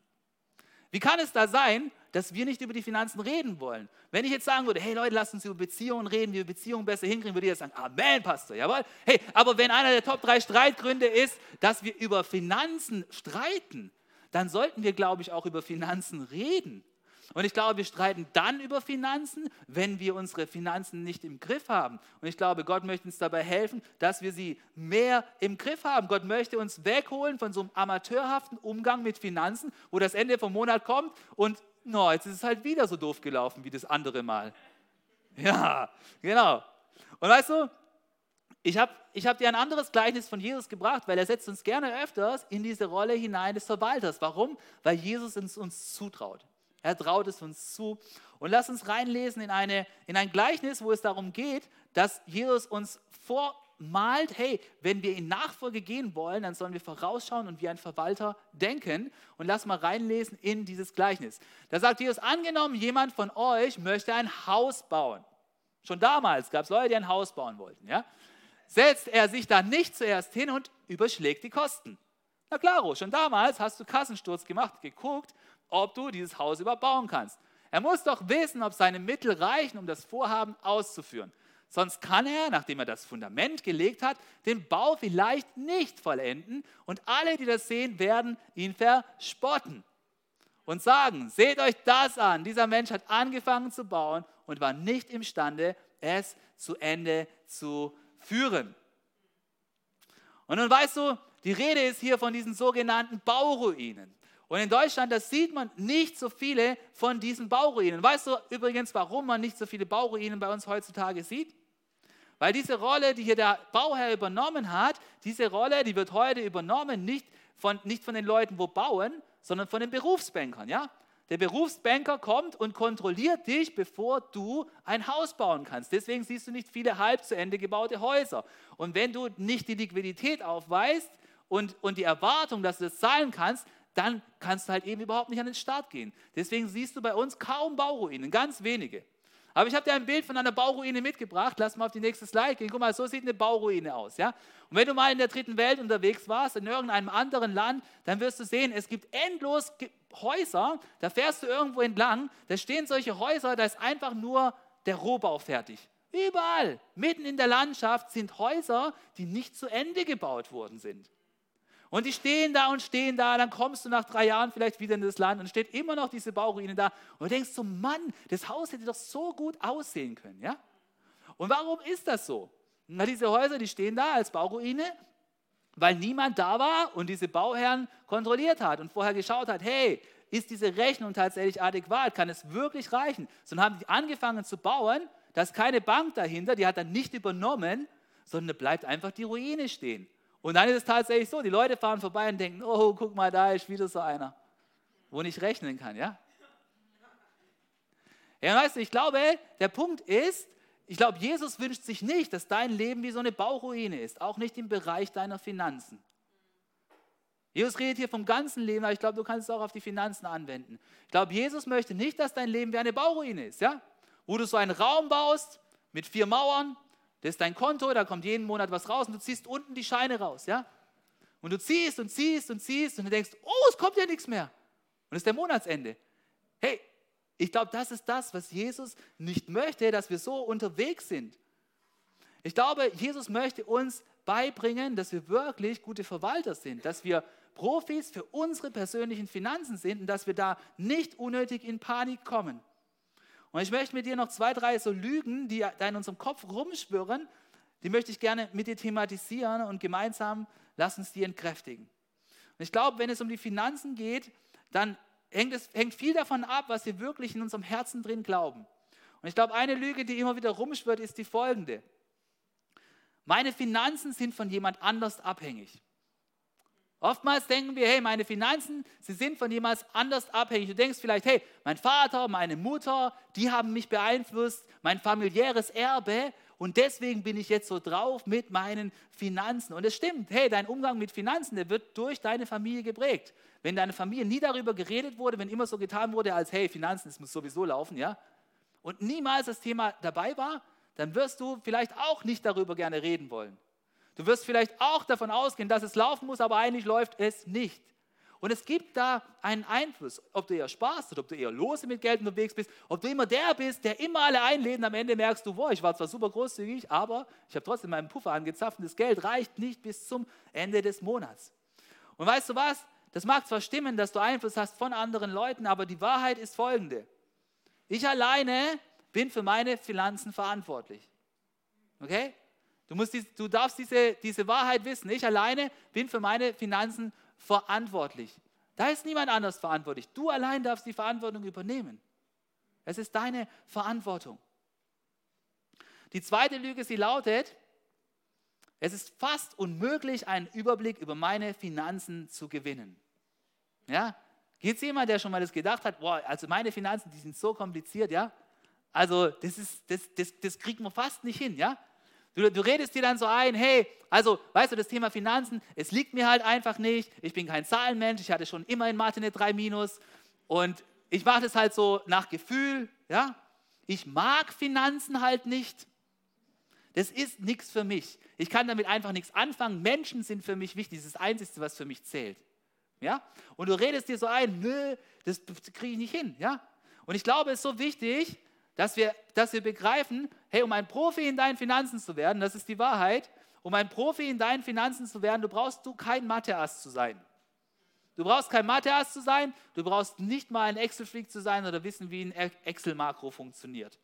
Wie kann es da sein, dass wir nicht über die Finanzen reden wollen. Wenn ich jetzt sagen würde, hey Leute, lasst uns über Beziehungen reden, wie wir Beziehungen besser hinkriegen, würde jetzt sagen, Amen, Pastor, jawohl. Hey, aber wenn einer der Top 3 Streitgründe ist, dass wir über Finanzen streiten, dann sollten wir, glaube ich, auch über Finanzen reden. Und ich glaube, wir streiten dann über Finanzen, wenn wir unsere Finanzen nicht im Griff haben. Und ich glaube, Gott möchte uns dabei helfen, dass wir sie mehr im Griff haben. Gott möchte uns wegholen von so einem amateurhaften Umgang mit Finanzen, wo das Ende vom Monat kommt und no, jetzt ist es halt wieder so doof gelaufen wie das andere Mal. Ja, genau. Und weißt du, ich habe ich hab dir ein anderes Gleichnis von Jesus gebracht, weil er setzt uns gerne öfters in diese Rolle hinein des Verwalters. Warum? Weil Jesus es uns zutraut. Er traut es uns zu. Und lass uns reinlesen in, eine, in ein Gleichnis, wo es darum geht, dass Jesus uns vor, malt, hey, wenn wir in Nachfolge gehen wollen, dann sollen wir vorausschauen und wie ein Verwalter denken. Und lass mal reinlesen in dieses Gleichnis. Da sagt Jesus, angenommen, jemand von euch möchte ein Haus bauen. Schon damals gab es Leute, die ein Haus bauen wollten. Ja? Setzt er sich dann nicht zuerst hin und überschlägt die Kosten. Na klaro, schon damals hast du Kassensturz gemacht, geguckt, ob du dieses Haus überbauen kannst. Er muss doch wissen, ob seine Mittel reichen, um das Vorhaben auszuführen. Sonst kann er, nachdem er das Fundament gelegt hat, den Bau vielleicht nicht vollenden und alle, die das sehen, werden ihn verspotten und sagen, seht euch das an, dieser Mensch hat angefangen zu bauen und war nicht imstande, es zu Ende zu führen. Und nun weißt du, die Rede ist hier von diesen sogenannten Bauruinen. Und in Deutschland, da sieht man nicht so viele von diesen Bauruinen. Weißt du übrigens, warum man nicht so viele Bauruinen bei uns heutzutage sieht? Weil diese Rolle, die hier der Bauherr übernommen hat, diese Rolle, die wird heute übernommen, nicht von, nicht von den Leuten, wo bauen, sondern von den Berufsbankern. Ja? Der Berufsbanker kommt und kontrolliert dich, bevor du ein Haus bauen kannst. Deswegen siehst du nicht viele halb zu Ende gebaute Häuser. Und wenn du nicht die Liquidität aufweist und, und die Erwartung, dass du das zahlen kannst, dann kannst du halt eben überhaupt nicht an den Start gehen. Deswegen siehst du bei uns kaum Bauruinen, ganz wenige. Aber ich habe dir ein Bild von einer Bauruine mitgebracht. Lass mal auf die nächste Slide gehen. Guck mal, so sieht eine Bauruine aus. Ja? Und wenn du mal in der dritten Welt unterwegs warst, in irgendeinem anderen Land, dann wirst du sehen, es gibt endlos Häuser. Da fährst du irgendwo entlang, da stehen solche Häuser, da ist einfach nur der Rohbau fertig. Überall, mitten in der Landschaft sind Häuser, die nicht zu Ende gebaut worden sind. Und die stehen da und stehen da, dann kommst du nach drei Jahren vielleicht wieder in das Land und steht immer noch diese Bauruine da und du denkst so, Mann, das Haus hätte doch so gut aussehen können, ja? Und warum ist das so? Na, diese Häuser, die stehen da als Bauruine, weil niemand da war und diese Bauherren kontrolliert hat und vorher geschaut hat, hey, ist diese Rechnung tatsächlich adäquat? Kann es wirklich reichen? Sondern haben die angefangen zu bauen, da ist keine Bank dahinter, die hat dann nicht übernommen, sondern bleibt einfach die Ruine stehen. Und dann ist es tatsächlich so, die Leute fahren vorbei und denken, oh, guck mal, da ist wieder so einer, wo nicht rechnen kann, ja? Ja, weißt du, ich glaube, der Punkt ist, ich glaube, Jesus wünscht sich nicht, dass dein Leben wie so eine Bauruine ist, auch nicht im Bereich deiner Finanzen. Jesus redet hier vom ganzen Leben, aber ich glaube, du kannst es auch auf die Finanzen anwenden. Ich glaube, Jesus möchte nicht, dass dein Leben wie eine Bauruine ist, ja? Wo du so einen Raum baust mit vier Mauern das ist dein Konto, da kommt jeden Monat was raus und du ziehst unten die Scheine raus, ja? Und du ziehst und ziehst und ziehst und du denkst, oh, es kommt ja nichts mehr. Und es ist der Monatsende. Hey, ich glaube, das ist das, was Jesus nicht möchte, dass wir so unterwegs sind. Ich glaube, Jesus möchte uns beibringen, dass wir wirklich gute Verwalter sind, dass wir Profis für unsere persönlichen Finanzen sind und dass wir da nicht unnötig in Panik kommen. Und ich möchte mit dir noch zwei, drei so Lügen, die da in unserem Kopf rumschwirren, die möchte ich gerne mit dir thematisieren und gemeinsam lass uns die entkräftigen. Und ich glaube, wenn es um die Finanzen geht, dann hängt, es, hängt viel davon ab, was wir wirklich in unserem Herzen drin glauben. Und ich glaube, eine Lüge, die immer wieder rumschwirrt, ist die folgende. Meine Finanzen sind von jemand anders abhängig. Oftmals denken wir, hey, meine Finanzen, sie sind von jemand anders abhängig. Du denkst vielleicht, hey, mein Vater, meine Mutter, die haben mich beeinflusst, mein familiäres Erbe und deswegen bin ich jetzt so drauf mit meinen Finanzen. Und es stimmt, hey, dein Umgang mit Finanzen, der wird durch deine Familie geprägt. Wenn deine Familie nie darüber geredet wurde, wenn immer so getan wurde, als hey, Finanzen, es muss sowieso laufen, ja, und niemals das Thema dabei war, dann wirst du vielleicht auch nicht darüber gerne reden wollen. Du wirst vielleicht auch davon ausgehen, dass es laufen muss, aber eigentlich läuft es nicht. Und es gibt da einen Einfluss, ob du eher sparst oder ob du eher lose mit Geld unterwegs bist, ob du immer der bist, der immer alle einlädt am Ende merkst du, boah, ich war zwar super großzügig, aber ich habe trotzdem meinen Puffer angezapft und das Geld reicht nicht bis zum Ende des Monats. Und weißt du was? Das mag zwar stimmen, dass du Einfluss hast von anderen Leuten, aber die Wahrheit ist folgende. Ich alleine bin für meine Finanzen verantwortlich. Okay? Du, musst, du darfst diese, diese Wahrheit wissen. Ich alleine bin für meine Finanzen verantwortlich. Da ist niemand anders verantwortlich. Du allein darfst die Verantwortung übernehmen. Es ist deine Verantwortung. Die zweite Lüge, sie lautet, es ist fast unmöglich, einen Überblick über meine Finanzen zu gewinnen. Ja? Gibt es jemand, der schon mal das gedacht hat, boah, also meine Finanzen, die sind so kompliziert, ja? Also das, ist, das, das, das kriegt man fast nicht hin, ja? Du, du, redest dir dann so ein, hey, also, weißt du, das Thema Finanzen, es liegt mir halt einfach nicht. Ich bin kein Zahlenmensch, ich hatte schon immer in Mathe eine 3 minus und ich mache das halt so nach Gefühl, ja. Ich mag Finanzen halt nicht. Das ist nichts für mich. Ich kann damit einfach nichts anfangen. Menschen sind für mich wichtig. Das ist das Einzige, was für mich zählt. Ja? Und du redest dir so ein, nö, das kriege ich nicht hin. Ja? Und ich glaube, es ist so wichtig, dass wir, dass wir begreifen, hey, um ein Profi in deinen Finanzen zu werden, das ist die Wahrheit, um ein Profi in deinen Finanzen zu werden, du brauchst du kein Matheass zu sein. Du brauchst kein Matheass zu sein, du brauchst nicht mal ein Excel-Freak zu sein oder wissen, wie ein Excel-Makro funktioniert.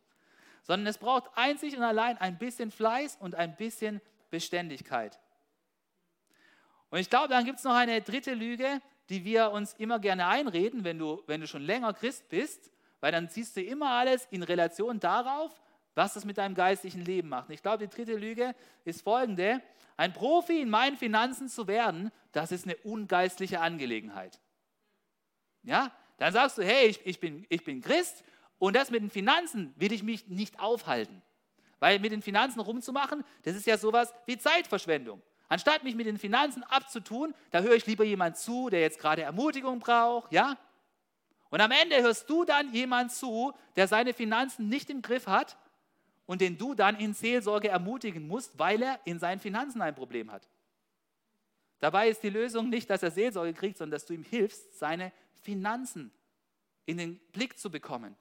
Sondern es braucht einzig und allein ein bisschen Fleiß und ein bisschen Beständigkeit. Und ich glaube, dann gibt es noch eine dritte Lüge, die wir uns immer gerne einreden, wenn du, wenn du schon länger Christ bist, weil dann siehst du immer alles in Relation darauf, was das mit deinem geistlichen Leben macht. Und ich glaube, die dritte Lüge ist folgende. Ein Profi in meinen Finanzen zu werden, das ist eine ungeistliche Angelegenheit. Ja, dann sagst du, hey, ich, ich, bin, ich bin Christ und das mit den Finanzen will ich mich nicht aufhalten. Weil mit den Finanzen rumzumachen, das ist ja sowas wie Zeitverschwendung. Anstatt mich mit den Finanzen abzutun, da höre ich lieber jemand zu, der jetzt gerade Ermutigung braucht, ja? Und am Ende hörst du dann jemand zu, der seine Finanzen nicht im Griff hat und den du dann in Seelsorge ermutigen musst, weil er in seinen Finanzen ein Problem hat. Dabei ist die Lösung nicht, dass er Seelsorge kriegt, sondern dass du ihm hilfst, seine Finanzen in den Blick zu bekommen.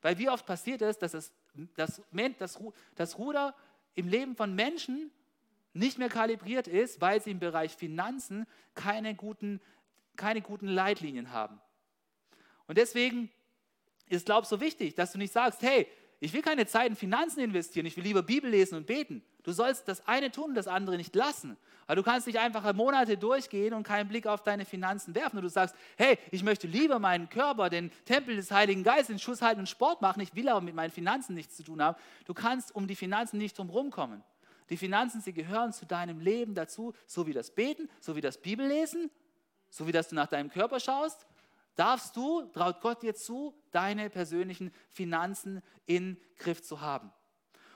Weil wie oft passiert es, dass das, das, das, das Ruder im Leben von Menschen nicht mehr kalibriert ist, weil sie im Bereich Finanzen keine guten, keine guten Leitlinien haben. Und deswegen ist Glaub so wichtig, dass du nicht sagst, hey, ich will keine Zeit in Finanzen investieren, ich will lieber Bibel lesen und beten. Du sollst das eine tun und das andere nicht lassen. Weil du kannst nicht einfach Monate durchgehen und keinen Blick auf deine Finanzen werfen. Und du sagst, hey, ich möchte lieber meinen Körper, den Tempel des Heiligen Geistes, in Schuss halten und Sport machen. Ich will aber mit meinen Finanzen nichts zu tun haben. Du kannst um die Finanzen nicht drum kommen. Die Finanzen, sie gehören zu deinem Leben dazu, so wie das Beten, so wie das Bibellesen, so wie dass du nach deinem Körper schaust, darfst du, traut Gott dir zu, deine persönlichen Finanzen in Griff zu haben.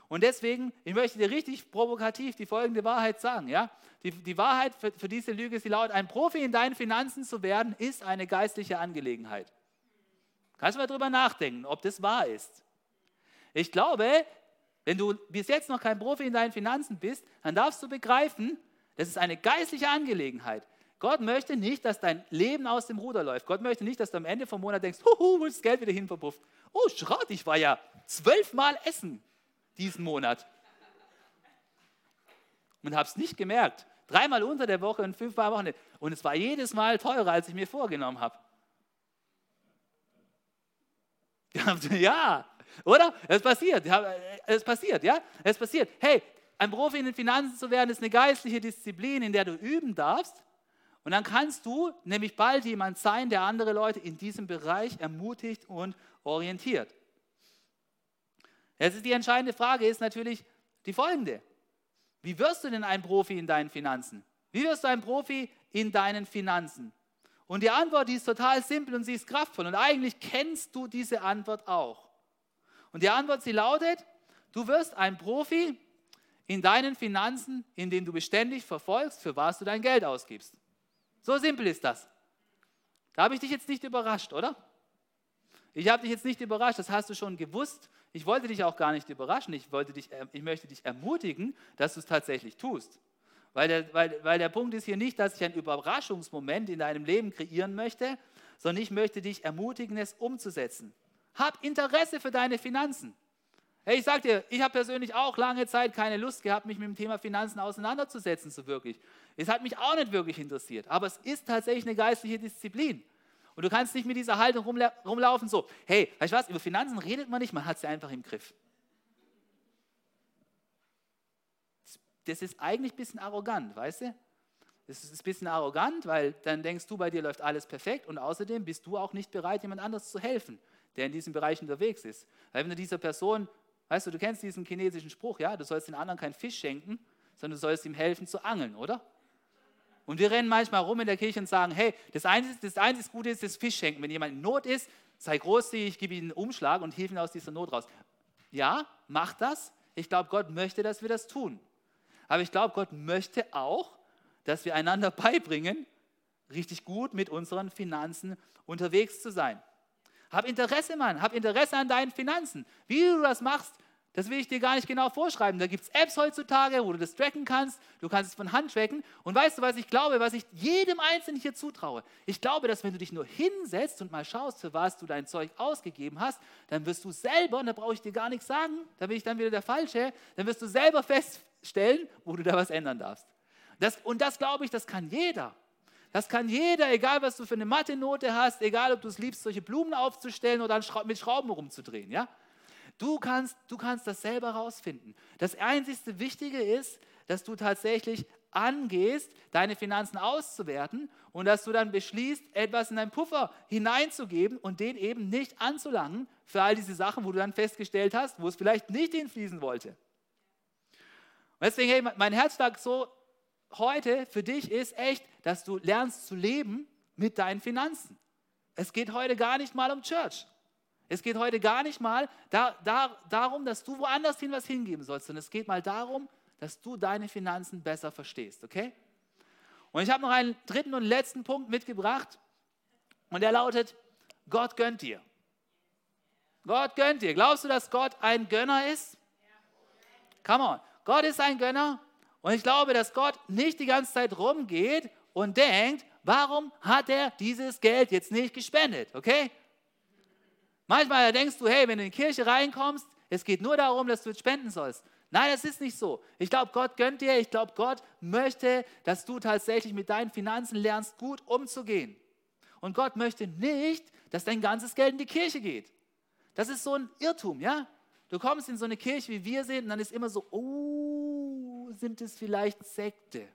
Und deswegen, ich möchte dir richtig provokativ die folgende Wahrheit sagen. Ja? Die, die Wahrheit für, für diese Lüge, sie lautet, ein Profi in deinen Finanzen zu werden, ist eine geistliche Angelegenheit. Kannst du mal drüber nachdenken, ob das wahr ist. Ich glaube, wenn du bis jetzt noch kein Profi in deinen Finanzen bist, dann darfst du begreifen, das ist eine geistliche Angelegenheit. Gott möchte nicht, dass dein Leben aus dem Ruder läuft. Gott möchte nicht, dass du am Ende vom Monat denkst, huhu, wo ist das Geld wieder hin verpufft. Oh, Schrott, ich war ja zwölfmal essen diesen Monat. Und habe es nicht gemerkt. Dreimal unter der Woche und fünfmal am Wochenende. Und es war jedes Mal teurer, als ich mir vorgenommen habe. Ja, oder? Es passiert. Es passiert, ja? Es passiert. Hey, ein Profi in den Finanzen zu werden, ist eine geistliche Disziplin, in der du üben darfst. Und dann kannst du nämlich bald jemand sein, der andere Leute in diesem Bereich ermutigt und orientiert. Jetzt ist die entscheidende Frage ist natürlich die folgende. Wie wirst du denn ein Profi in deinen Finanzen? Wie wirst du ein Profi in deinen Finanzen? Und die Antwort, die ist total simpel und sie ist kraftvoll. Und eigentlich kennst du diese Antwort auch. Und die Antwort, sie lautet, du wirst ein Profi in deinen Finanzen, in denen du beständig verfolgst, für was du dein Geld ausgibst. So simpel ist das. Da habe ich dich jetzt nicht überrascht, oder? Ich habe dich jetzt nicht überrascht, das hast du schon gewusst. Ich wollte dich auch gar nicht überraschen. Ich, wollte dich, äh, ich möchte dich ermutigen, dass du es tatsächlich tust. Weil der, weil, weil der Punkt ist hier nicht, dass ich einen Überraschungsmoment in deinem Leben kreieren möchte, sondern ich möchte dich ermutigen, es umzusetzen. Hab Interesse für deine Finanzen. Hey, ich sag dir, ich habe persönlich auch lange Zeit keine Lust gehabt, mich mit dem Thema Finanzen auseinanderzusetzen, so wirklich. Es hat mich auch nicht wirklich interessiert, aber es ist tatsächlich eine geistliche Disziplin. Und du kannst nicht mit dieser Haltung rumlaufen, so, hey, weißt du was, über Finanzen redet man nicht, man hat sie einfach im Griff. Das ist eigentlich ein bisschen arrogant, weißt du? Das ist ein bisschen arrogant, weil dann denkst du, bei dir läuft alles perfekt und außerdem bist du auch nicht bereit, jemand anders zu helfen der in diesem Bereich unterwegs ist. Weil wenn du dieser Person, weißt du, du kennst diesen chinesischen Spruch, ja, du sollst den anderen keinen Fisch schenken, sondern du sollst ihm helfen zu angeln, oder? Und wir rennen manchmal rum in der Kirche und sagen, hey, das einzige, das einzige Gute ist das Fisch schenken. Wenn jemand in Not ist, sei großzügig, gib ihm einen Umschlag und hilf ihm aus dieser Not raus. Ja, mach das. Ich glaube, Gott möchte, dass wir das tun. Aber ich glaube, Gott möchte auch, dass wir einander beibringen, richtig gut mit unseren Finanzen unterwegs zu sein. Hab Interesse, Mann. Hab Interesse an deinen Finanzen. Wie du das machst, Das will ich dir gar nicht genau vorschreiben. Da gibt es Apps heutzutage, wo du das tracken kannst. Du kannst es von Hand tracken. Und weißt du, was ich glaube, was ich jedem Einzelnen hier zutraue? Ich glaube, dass wenn du dich nur hinsetzt und mal schaust, für was du dein Zeug ausgegeben hast, dann wirst du selber, und da brauche ich dir gar nichts sagen, da bin ich dann wieder der Falsche, dann wirst du selber feststellen, wo du da was ändern darfst. Das, und das glaube ich, das kann jeder. Das kann jeder, egal was du für eine Mathe-Note hast, egal ob du es liebst, solche Blumen aufzustellen oder mit Schrauben rumzudrehen. Ja? Du kannst, du kannst das selber rausfinden. Das einzigste Wichtige ist, dass du tatsächlich angehst, deine Finanzen auszuwerten und dass du dann beschließt, etwas in deinen Puffer hineinzugeben und den eben nicht anzulangen für all diese Sachen, wo du dann festgestellt hast, wo es vielleicht nicht hinfließen wollte. Und deswegen, hey, mein Herzschlag so heute für dich ist echt, dass du lernst zu leben mit deinen Finanzen. Es geht heute gar nicht mal um Church. Es geht heute gar nicht mal da, da, darum, dass du woanders hin was hingeben sollst, sondern es geht mal darum, dass du deine Finanzen besser verstehst, okay? Und ich habe noch einen dritten und letzten Punkt mitgebracht und der lautet, Gott gönnt dir. Gott gönnt dir. Glaubst du, dass Gott ein Gönner ist? Come on. Gott ist ein Gönner und ich glaube, dass Gott nicht die ganze Zeit rumgeht und denkt, warum hat er dieses Geld jetzt nicht gespendet, okay? Manchmal denkst du, hey, wenn du in die Kirche reinkommst, es geht nur darum, dass du jetzt spenden sollst. Nein, das ist nicht so. Ich glaube, Gott gönnt dir. Ich glaube, Gott möchte, dass du tatsächlich mit deinen Finanzen lernst, gut umzugehen. Und Gott möchte nicht, dass dein ganzes Geld in die Kirche geht. Das ist so ein Irrtum, ja? Du kommst in so eine Kirche, wie wir sind, und dann ist immer so, oh, sind es vielleicht Sekte?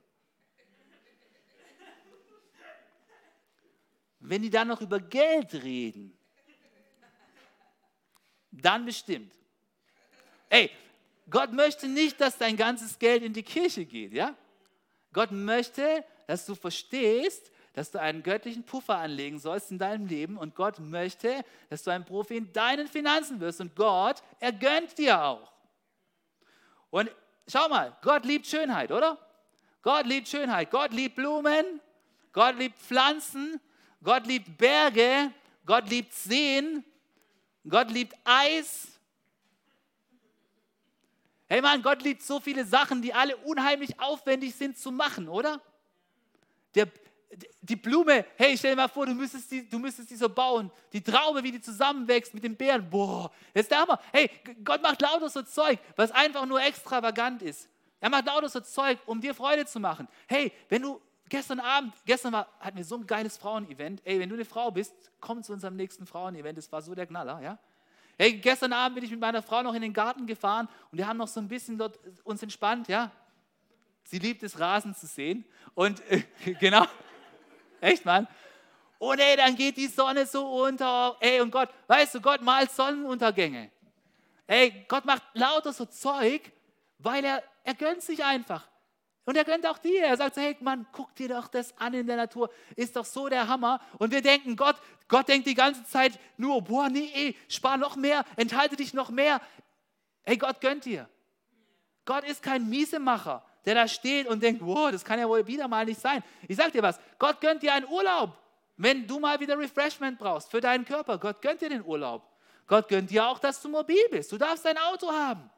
Wenn die dann noch über Geld reden, dann bestimmt. Ey, Gott möchte nicht, dass dein ganzes Geld in die Kirche geht, ja? Gott möchte, dass du verstehst, dass du einen göttlichen Puffer anlegen sollst in deinem Leben und Gott möchte, dass du ein Profi in deinen Finanzen wirst und Gott, er gönnt dir auch. Und schau mal, Gott liebt Schönheit, oder? Gott liebt Schönheit, Gott liebt Blumen, Gott liebt Pflanzen, Gott liebt Berge, Gott liebt Seen, Gott liebt Eis. Hey Mann, Gott liebt so viele Sachen, die alle unheimlich aufwendig sind zu machen, oder? Der, die Blume, hey, stell dir mal vor, du müsstest, die, du müsstest die so bauen. Die Traube, wie die zusammenwächst mit den Beeren. Boah, das ist der Hammer. Hey, Gott macht lauter so Zeug, was einfach nur extravagant ist. Er macht lauter so Zeug, um dir Freude zu machen. Hey, wenn du gestern Abend, gestern war, hatten wir so ein geiles Frauenevent. Ey, wenn du eine Frau bist, komm zu unserem nächsten Frauenevent. Das war so der Knaller, ja? Hey, gestern Abend bin ich mit meiner Frau noch in den Garten gefahren und wir haben noch so ein bisschen dort uns entspannt, ja? Sie liebt es, Rasen zu sehen. Und äh, genau, echt, Mann. Und ey, dann geht die Sonne so unter. Ey, und Gott, weißt du, Gott malt Sonnenuntergänge. Ey, Gott macht lauter so Zeug, weil er, er gönnt sich einfach. Und er gönnt auch dir. Er sagt so, hey Mann, guck dir doch das an in der Natur. Ist doch so der Hammer. Und wir denken, Gott, Gott denkt die ganze Zeit nur, boah, nee, ey, spar noch mehr, enthalte dich noch mehr. Hey, Gott gönnt dir. Gott ist kein Miesemacher, der da steht und denkt, wow, das kann ja wohl wieder mal nicht sein. Ich sag dir was, Gott gönnt dir einen Urlaub. Wenn du mal wieder Refreshment brauchst für deinen Körper, Gott gönnt dir den Urlaub. Gott gönnt dir auch, dass du mobil bist. Du darfst dein Auto haben.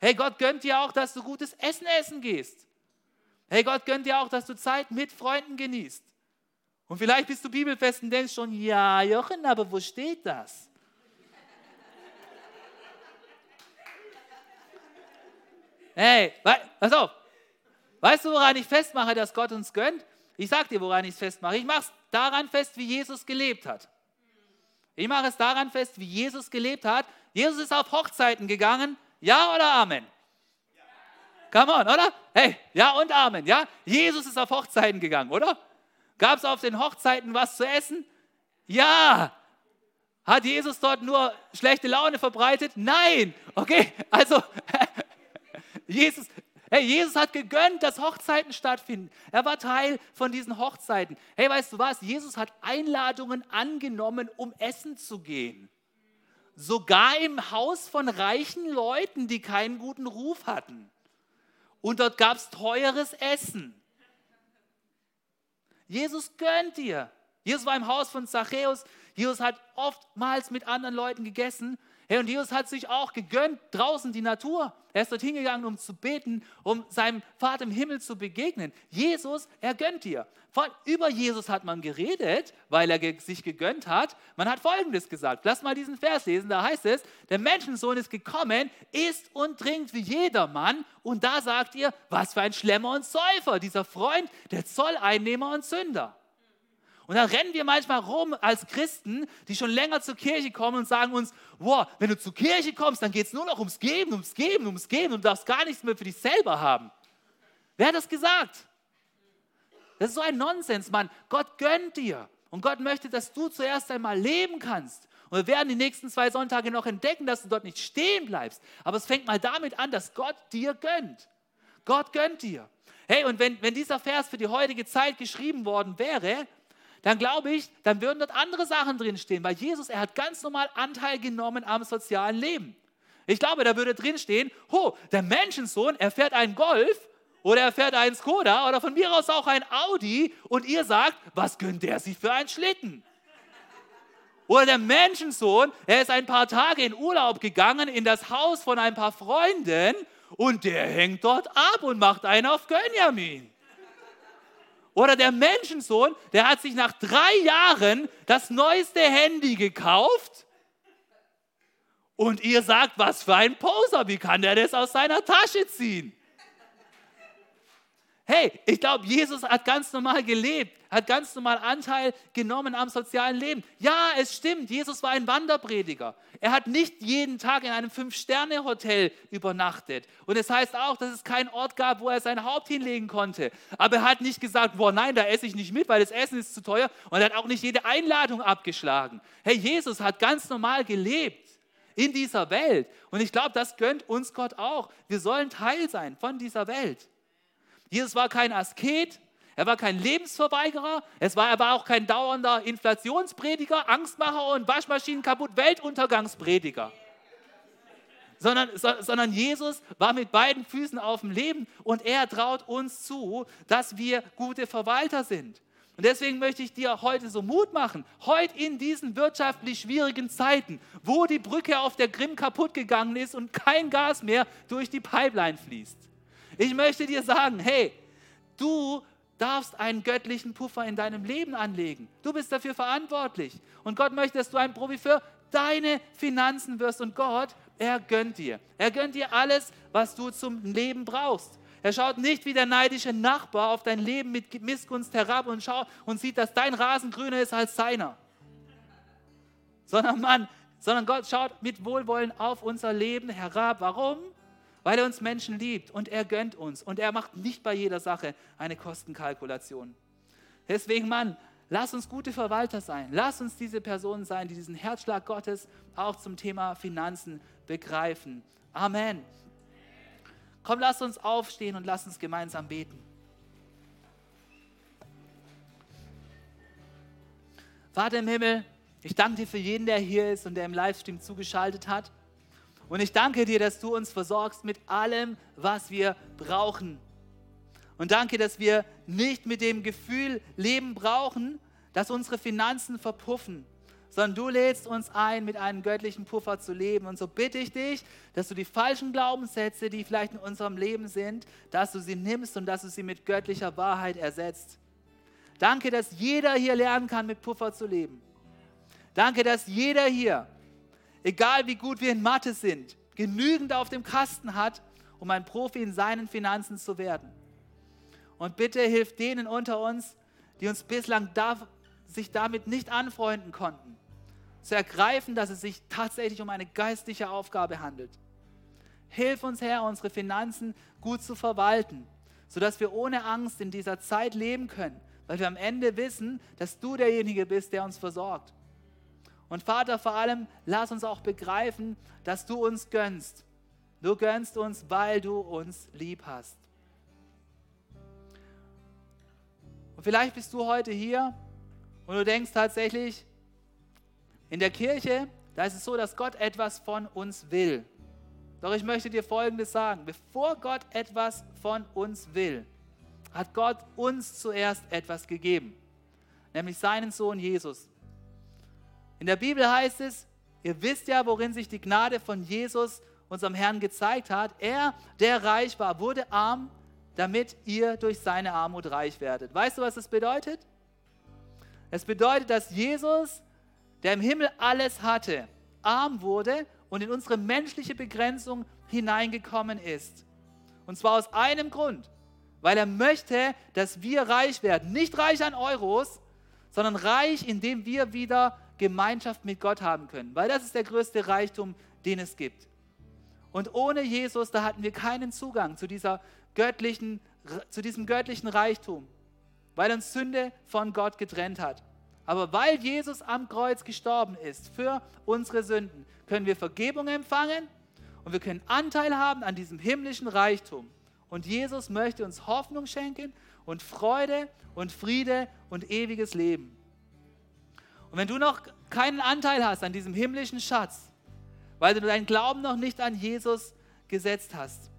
Hey, Gott gönnt dir auch, dass du gutes Essen essen gehst. Hey, Gott gönnt dir auch, dass du Zeit mit Freunden genießt. Und vielleicht bist du bibelfest und denkst schon, ja, Jochen, aber wo steht das? Hey, pass auf. Weißt du, woran ich festmache, dass Gott uns gönnt? Ich sag dir, woran ich es festmache. Ich mache es daran fest, wie Jesus gelebt hat. Ich mache es daran fest, wie Jesus gelebt hat. Jesus ist auf Hochzeiten gegangen. Ja oder Amen? Come on, oder? Hey, ja und Amen, ja? Jesus ist auf Hochzeiten gegangen, oder? Gab es auf den Hochzeiten was zu essen? Ja. Hat Jesus dort nur schlechte Laune verbreitet? Nein. Okay, also Jesus, hey, Jesus hat gegönnt, dass Hochzeiten stattfinden. Er war Teil von diesen Hochzeiten. Hey, weißt du was? Jesus hat Einladungen angenommen, um essen zu gehen. Sogar im Haus von reichen Leuten, die keinen guten Ruf hatten und dort gab es teures Essen. Jesus gönnt dir. Jesus war im Haus von Zachäus. Jesus hat oftmals mit anderen Leuten gegessen. Hey, und Jesus hat sich auch gegönnt, draußen die Natur. Er ist dorthin gegangen, um zu beten, um seinem Vater im Himmel zu begegnen. Jesus, er gönnt dir. Von, über Jesus hat man geredet, weil er ge sich gegönnt hat. Man hat Folgendes gesagt. Lass mal diesen Vers lesen. Da heißt es, der Menschensohn ist gekommen, isst und trinkt wie jedermann. Und da sagt ihr, was für ein Schlemmer und Säufer, dieser Freund der Zolleinnehmer und Sünder. Und dann rennen wir manchmal rum als Christen, die schon länger zur Kirche kommen und sagen uns, wow, wenn du zur Kirche kommst, dann geht es nur noch ums Geben, ums Geben, ums Geben und du darfst gar nichts mehr für dich selber haben. Wer hat das gesagt? Das ist so ein Nonsens, Mann. Gott gönnt dir. Und Gott möchte, dass du zuerst einmal leben kannst. Und wir werden die nächsten zwei Sonntage noch entdecken, dass du dort nicht stehen bleibst. Aber es fängt mal damit an, dass Gott dir gönnt. Gott gönnt dir. Hey, und wenn, wenn dieser Vers für die heutige Zeit geschrieben worden wäre, dann glaube ich, dann würden dort andere Sachen drinstehen, weil Jesus, er hat ganz normal Anteil genommen am sozialen Leben. Ich glaube, da würde drinstehen, ho, der Menschensohn, er fährt einen Golf oder er fährt einen Skoda oder von mir aus auch ein Audi und ihr sagt, was gönnt der sich für einen Schlitten? Oder der Menschensohn, er ist ein paar Tage in Urlaub gegangen in das Haus von ein paar Freunden und der hängt dort ab und macht einen auf Gönjamin. Oder der Menschensohn, der hat sich nach drei Jahren das neueste Handy gekauft. Und ihr sagt, was für ein Poser, wie kann der das aus seiner Tasche ziehen? Hey, ich glaube, Jesus hat ganz normal gelebt, hat ganz normal Anteil genommen am sozialen Leben. Ja, es stimmt, Jesus war ein Wanderprediger. Er hat nicht jeden Tag in einem Fünf-Sterne-Hotel übernachtet. Und es heißt auch, dass es keinen Ort gab, wo er sein Haupt hinlegen konnte. Aber er hat nicht gesagt, boah, nein, da esse ich nicht mit, weil das Essen ist zu teuer. Und er hat auch nicht jede Einladung abgeschlagen. Hey, Jesus hat ganz normal gelebt in dieser Welt. Und ich glaube, das gönnt uns Gott auch. Wir sollen Teil sein von dieser Welt. Jesus war kein Asket, er war kein Lebensverweigerer, es war aber auch kein dauernder Inflationsprediger, Angstmacher und Waschmaschinen kaputt Weltuntergangsprediger. Sondern, so, sondern Jesus war mit beiden Füßen auf dem Leben und er traut uns zu, dass wir gute Verwalter sind. Und deswegen möchte ich dir heute so Mut machen, heute in diesen wirtschaftlich schwierigen Zeiten, wo die Brücke auf der Grimm kaputt gegangen ist und kein Gas mehr durch die Pipeline fließt. Ich möchte dir sagen, hey, du darfst einen göttlichen Puffer in deinem Leben anlegen. Du bist dafür verantwortlich. Und Gott möchte, dass du ein Profi für deine Finanzen wirst. Und Gott, er gönnt dir. Er gönnt dir alles, was du zum Leben brauchst. Er schaut nicht wie der neidische Nachbar auf dein Leben mit Missgunst herab und schaut und sieht, dass dein Rasen grüner ist als seiner. Sondern Mann, sondern Gott schaut mit Wohlwollen auf unser Leben herab. Warum? Weil er uns Menschen liebt und er gönnt uns und er macht nicht bei jeder Sache eine Kostenkalkulation. Deswegen, Mann, lass uns gute Verwalter sein. Lass uns diese Personen sein, die diesen Herzschlag Gottes auch zum Thema Finanzen begreifen. Amen. Komm, lass uns aufstehen und lass uns gemeinsam beten. Vater im Himmel, ich danke dir für jeden, der hier ist und der im Livestream zugeschaltet hat. Und ich danke dir, dass du uns versorgst mit allem, was wir brauchen. Und danke, dass wir nicht mit dem Gefühl leben brauchen, dass unsere Finanzen verpuffen, sondern du lädst uns ein, mit einem göttlichen Puffer zu leben. Und so bitte ich dich, dass du die falschen Glaubenssätze, die vielleicht in unserem Leben sind, dass du sie nimmst und dass du sie mit göttlicher Wahrheit ersetzt. Danke, dass jeder hier lernen kann, mit Puffer zu leben. Danke, dass jeder hier egal wie gut wir in Mathe sind, genügend auf dem Kasten hat, um ein Profi in seinen Finanzen zu werden. Und bitte hilf denen unter uns, die uns bislang da, sich damit nicht anfreunden konnten, zu ergreifen, dass es sich tatsächlich um eine geistliche Aufgabe handelt. Hilf uns, Herr, unsere Finanzen gut zu verwalten, sodass wir ohne Angst in dieser Zeit leben können, weil wir am Ende wissen, dass du derjenige bist, der uns versorgt. Und Vater, vor allem, lass uns auch begreifen, dass du uns gönnst. Du gönnst uns, weil du uns lieb hast. Und vielleicht bist du heute hier und du denkst tatsächlich, in der Kirche, da ist es so, dass Gott etwas von uns will. Doch ich möchte dir Folgendes sagen. Bevor Gott etwas von uns will, hat Gott uns zuerst etwas gegeben, nämlich seinen Sohn Jesus. In der Bibel heißt es, Ihr wisst ja, worin sich die Gnade von Jesus, unserem Herrn, gezeigt hat. Er, der reich war, wurde arm, damit ihr durch seine Armut reich werdet. Weißt du, was das bedeutet? Es bedeutet, dass Jesus, der im Himmel alles hatte, arm wurde und in unsere menschliche Begrenzung hineingekommen ist. Und zwar aus einem Grund, weil er möchte, dass wir reich werden. Nicht reich an Euros, sondern reich, indem wir wieder Gemeinschaft mit Gott haben können. Weil das ist der größte Reichtum, den es gibt. Und ohne Jesus, da hatten wir keinen Zugang zu, dieser göttlichen, zu diesem göttlichen Reichtum, weil uns Sünde von Gott getrennt hat. Aber weil Jesus am Kreuz gestorben ist für unsere Sünden, können wir Vergebung empfangen und wir können Anteil haben an diesem himmlischen Reichtum. Und Jesus möchte uns Hoffnung schenken und Freude und Friede und ewiges Leben. Und wenn du noch keinen Anteil hast an diesem himmlischen Schatz, weil du deinen Glauben noch nicht an Jesus gesetzt hast,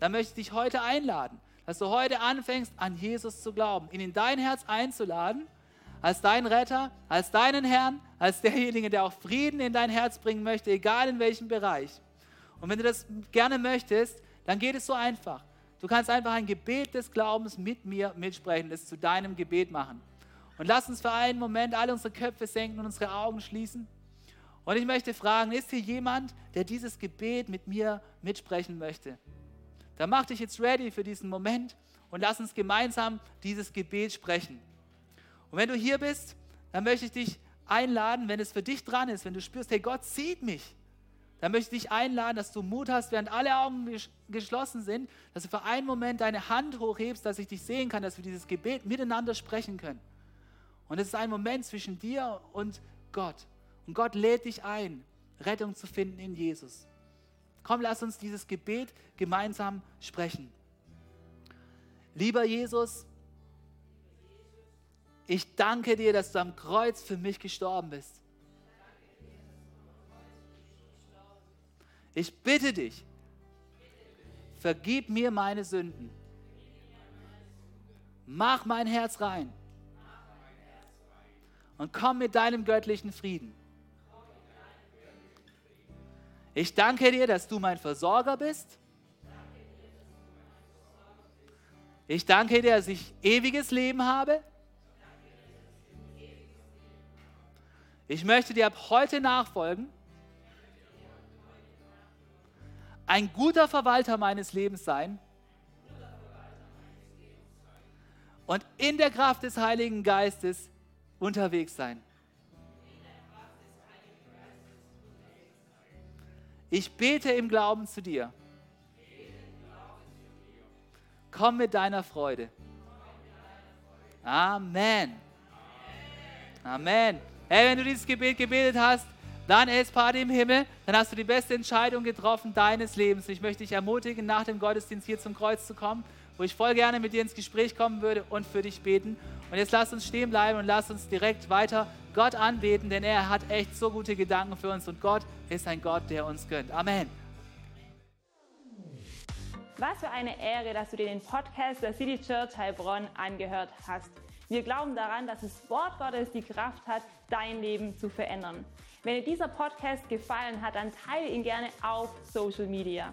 dann möchte ich dich heute einladen, dass du heute anfängst, an Jesus zu glauben, ihn in dein Herz einzuladen, als dein Retter, als deinen Herrn, als derjenige, der auch Frieden in dein Herz bringen möchte, egal in welchem Bereich. Und wenn du das gerne möchtest, dann geht es so einfach. Du kannst einfach ein Gebet des Glaubens mit mir mitsprechen, das zu deinem Gebet machen. Und lass uns für einen Moment alle unsere Köpfe senken und unsere Augen schließen. Und ich möchte fragen, ist hier jemand, der dieses Gebet mit mir mitsprechen möchte? Dann mach dich jetzt ready für diesen Moment und lass uns gemeinsam dieses Gebet sprechen. Und wenn du hier bist, dann möchte ich dich einladen, wenn es für dich dran ist, wenn du spürst, hey, Gott sieht mich, dann möchte ich dich einladen, dass du Mut hast, während alle Augen geschlossen sind, dass du für einen Moment deine Hand hochhebst, dass ich dich sehen kann, dass wir dieses Gebet miteinander sprechen können. Und es ist ein Moment zwischen dir und Gott. Und Gott lädt dich ein, Rettung zu finden in Jesus. Komm, lass uns dieses Gebet gemeinsam sprechen. Lieber Jesus, ich danke dir, dass du am Kreuz für mich gestorben bist. Ich bitte dich, vergib mir meine Sünden. Mach mein Herz rein. Und komm mit deinem göttlichen Frieden. Ich danke dir, dass du mein Versorger bist. Ich danke dir, dass ich ewiges Leben habe. Ich möchte dir ab heute nachfolgen, ein guter Verwalter meines Lebens sein und in der Kraft des Heiligen Geistes unterwegs sein. Ich bete im Glauben zu dir. Komm mit deiner Freude. Amen. Amen. Hey, wenn du dieses Gebet gebetet hast, dann ist Party im Himmel, dann hast du die beste Entscheidung getroffen deines Lebens. Ich möchte dich ermutigen, nach dem Gottesdienst hier zum Kreuz zu kommen, wo ich voll gerne mit dir ins Gespräch kommen würde und für dich beten. Und jetzt lass uns stehen bleiben und lass uns direkt weiter Gott anbeten, denn er hat echt so gute Gedanken für uns und Gott ist ein Gott, der uns gönnt. Amen.
Was für eine Ehre, dass du dir den Podcast der City Church Heilbronn angehört hast. Wir glauben daran, dass das Wort Gottes die Kraft hat, dein Leben zu verändern. Wenn dir dieser Podcast gefallen hat, dann teile ihn gerne auf Social Media.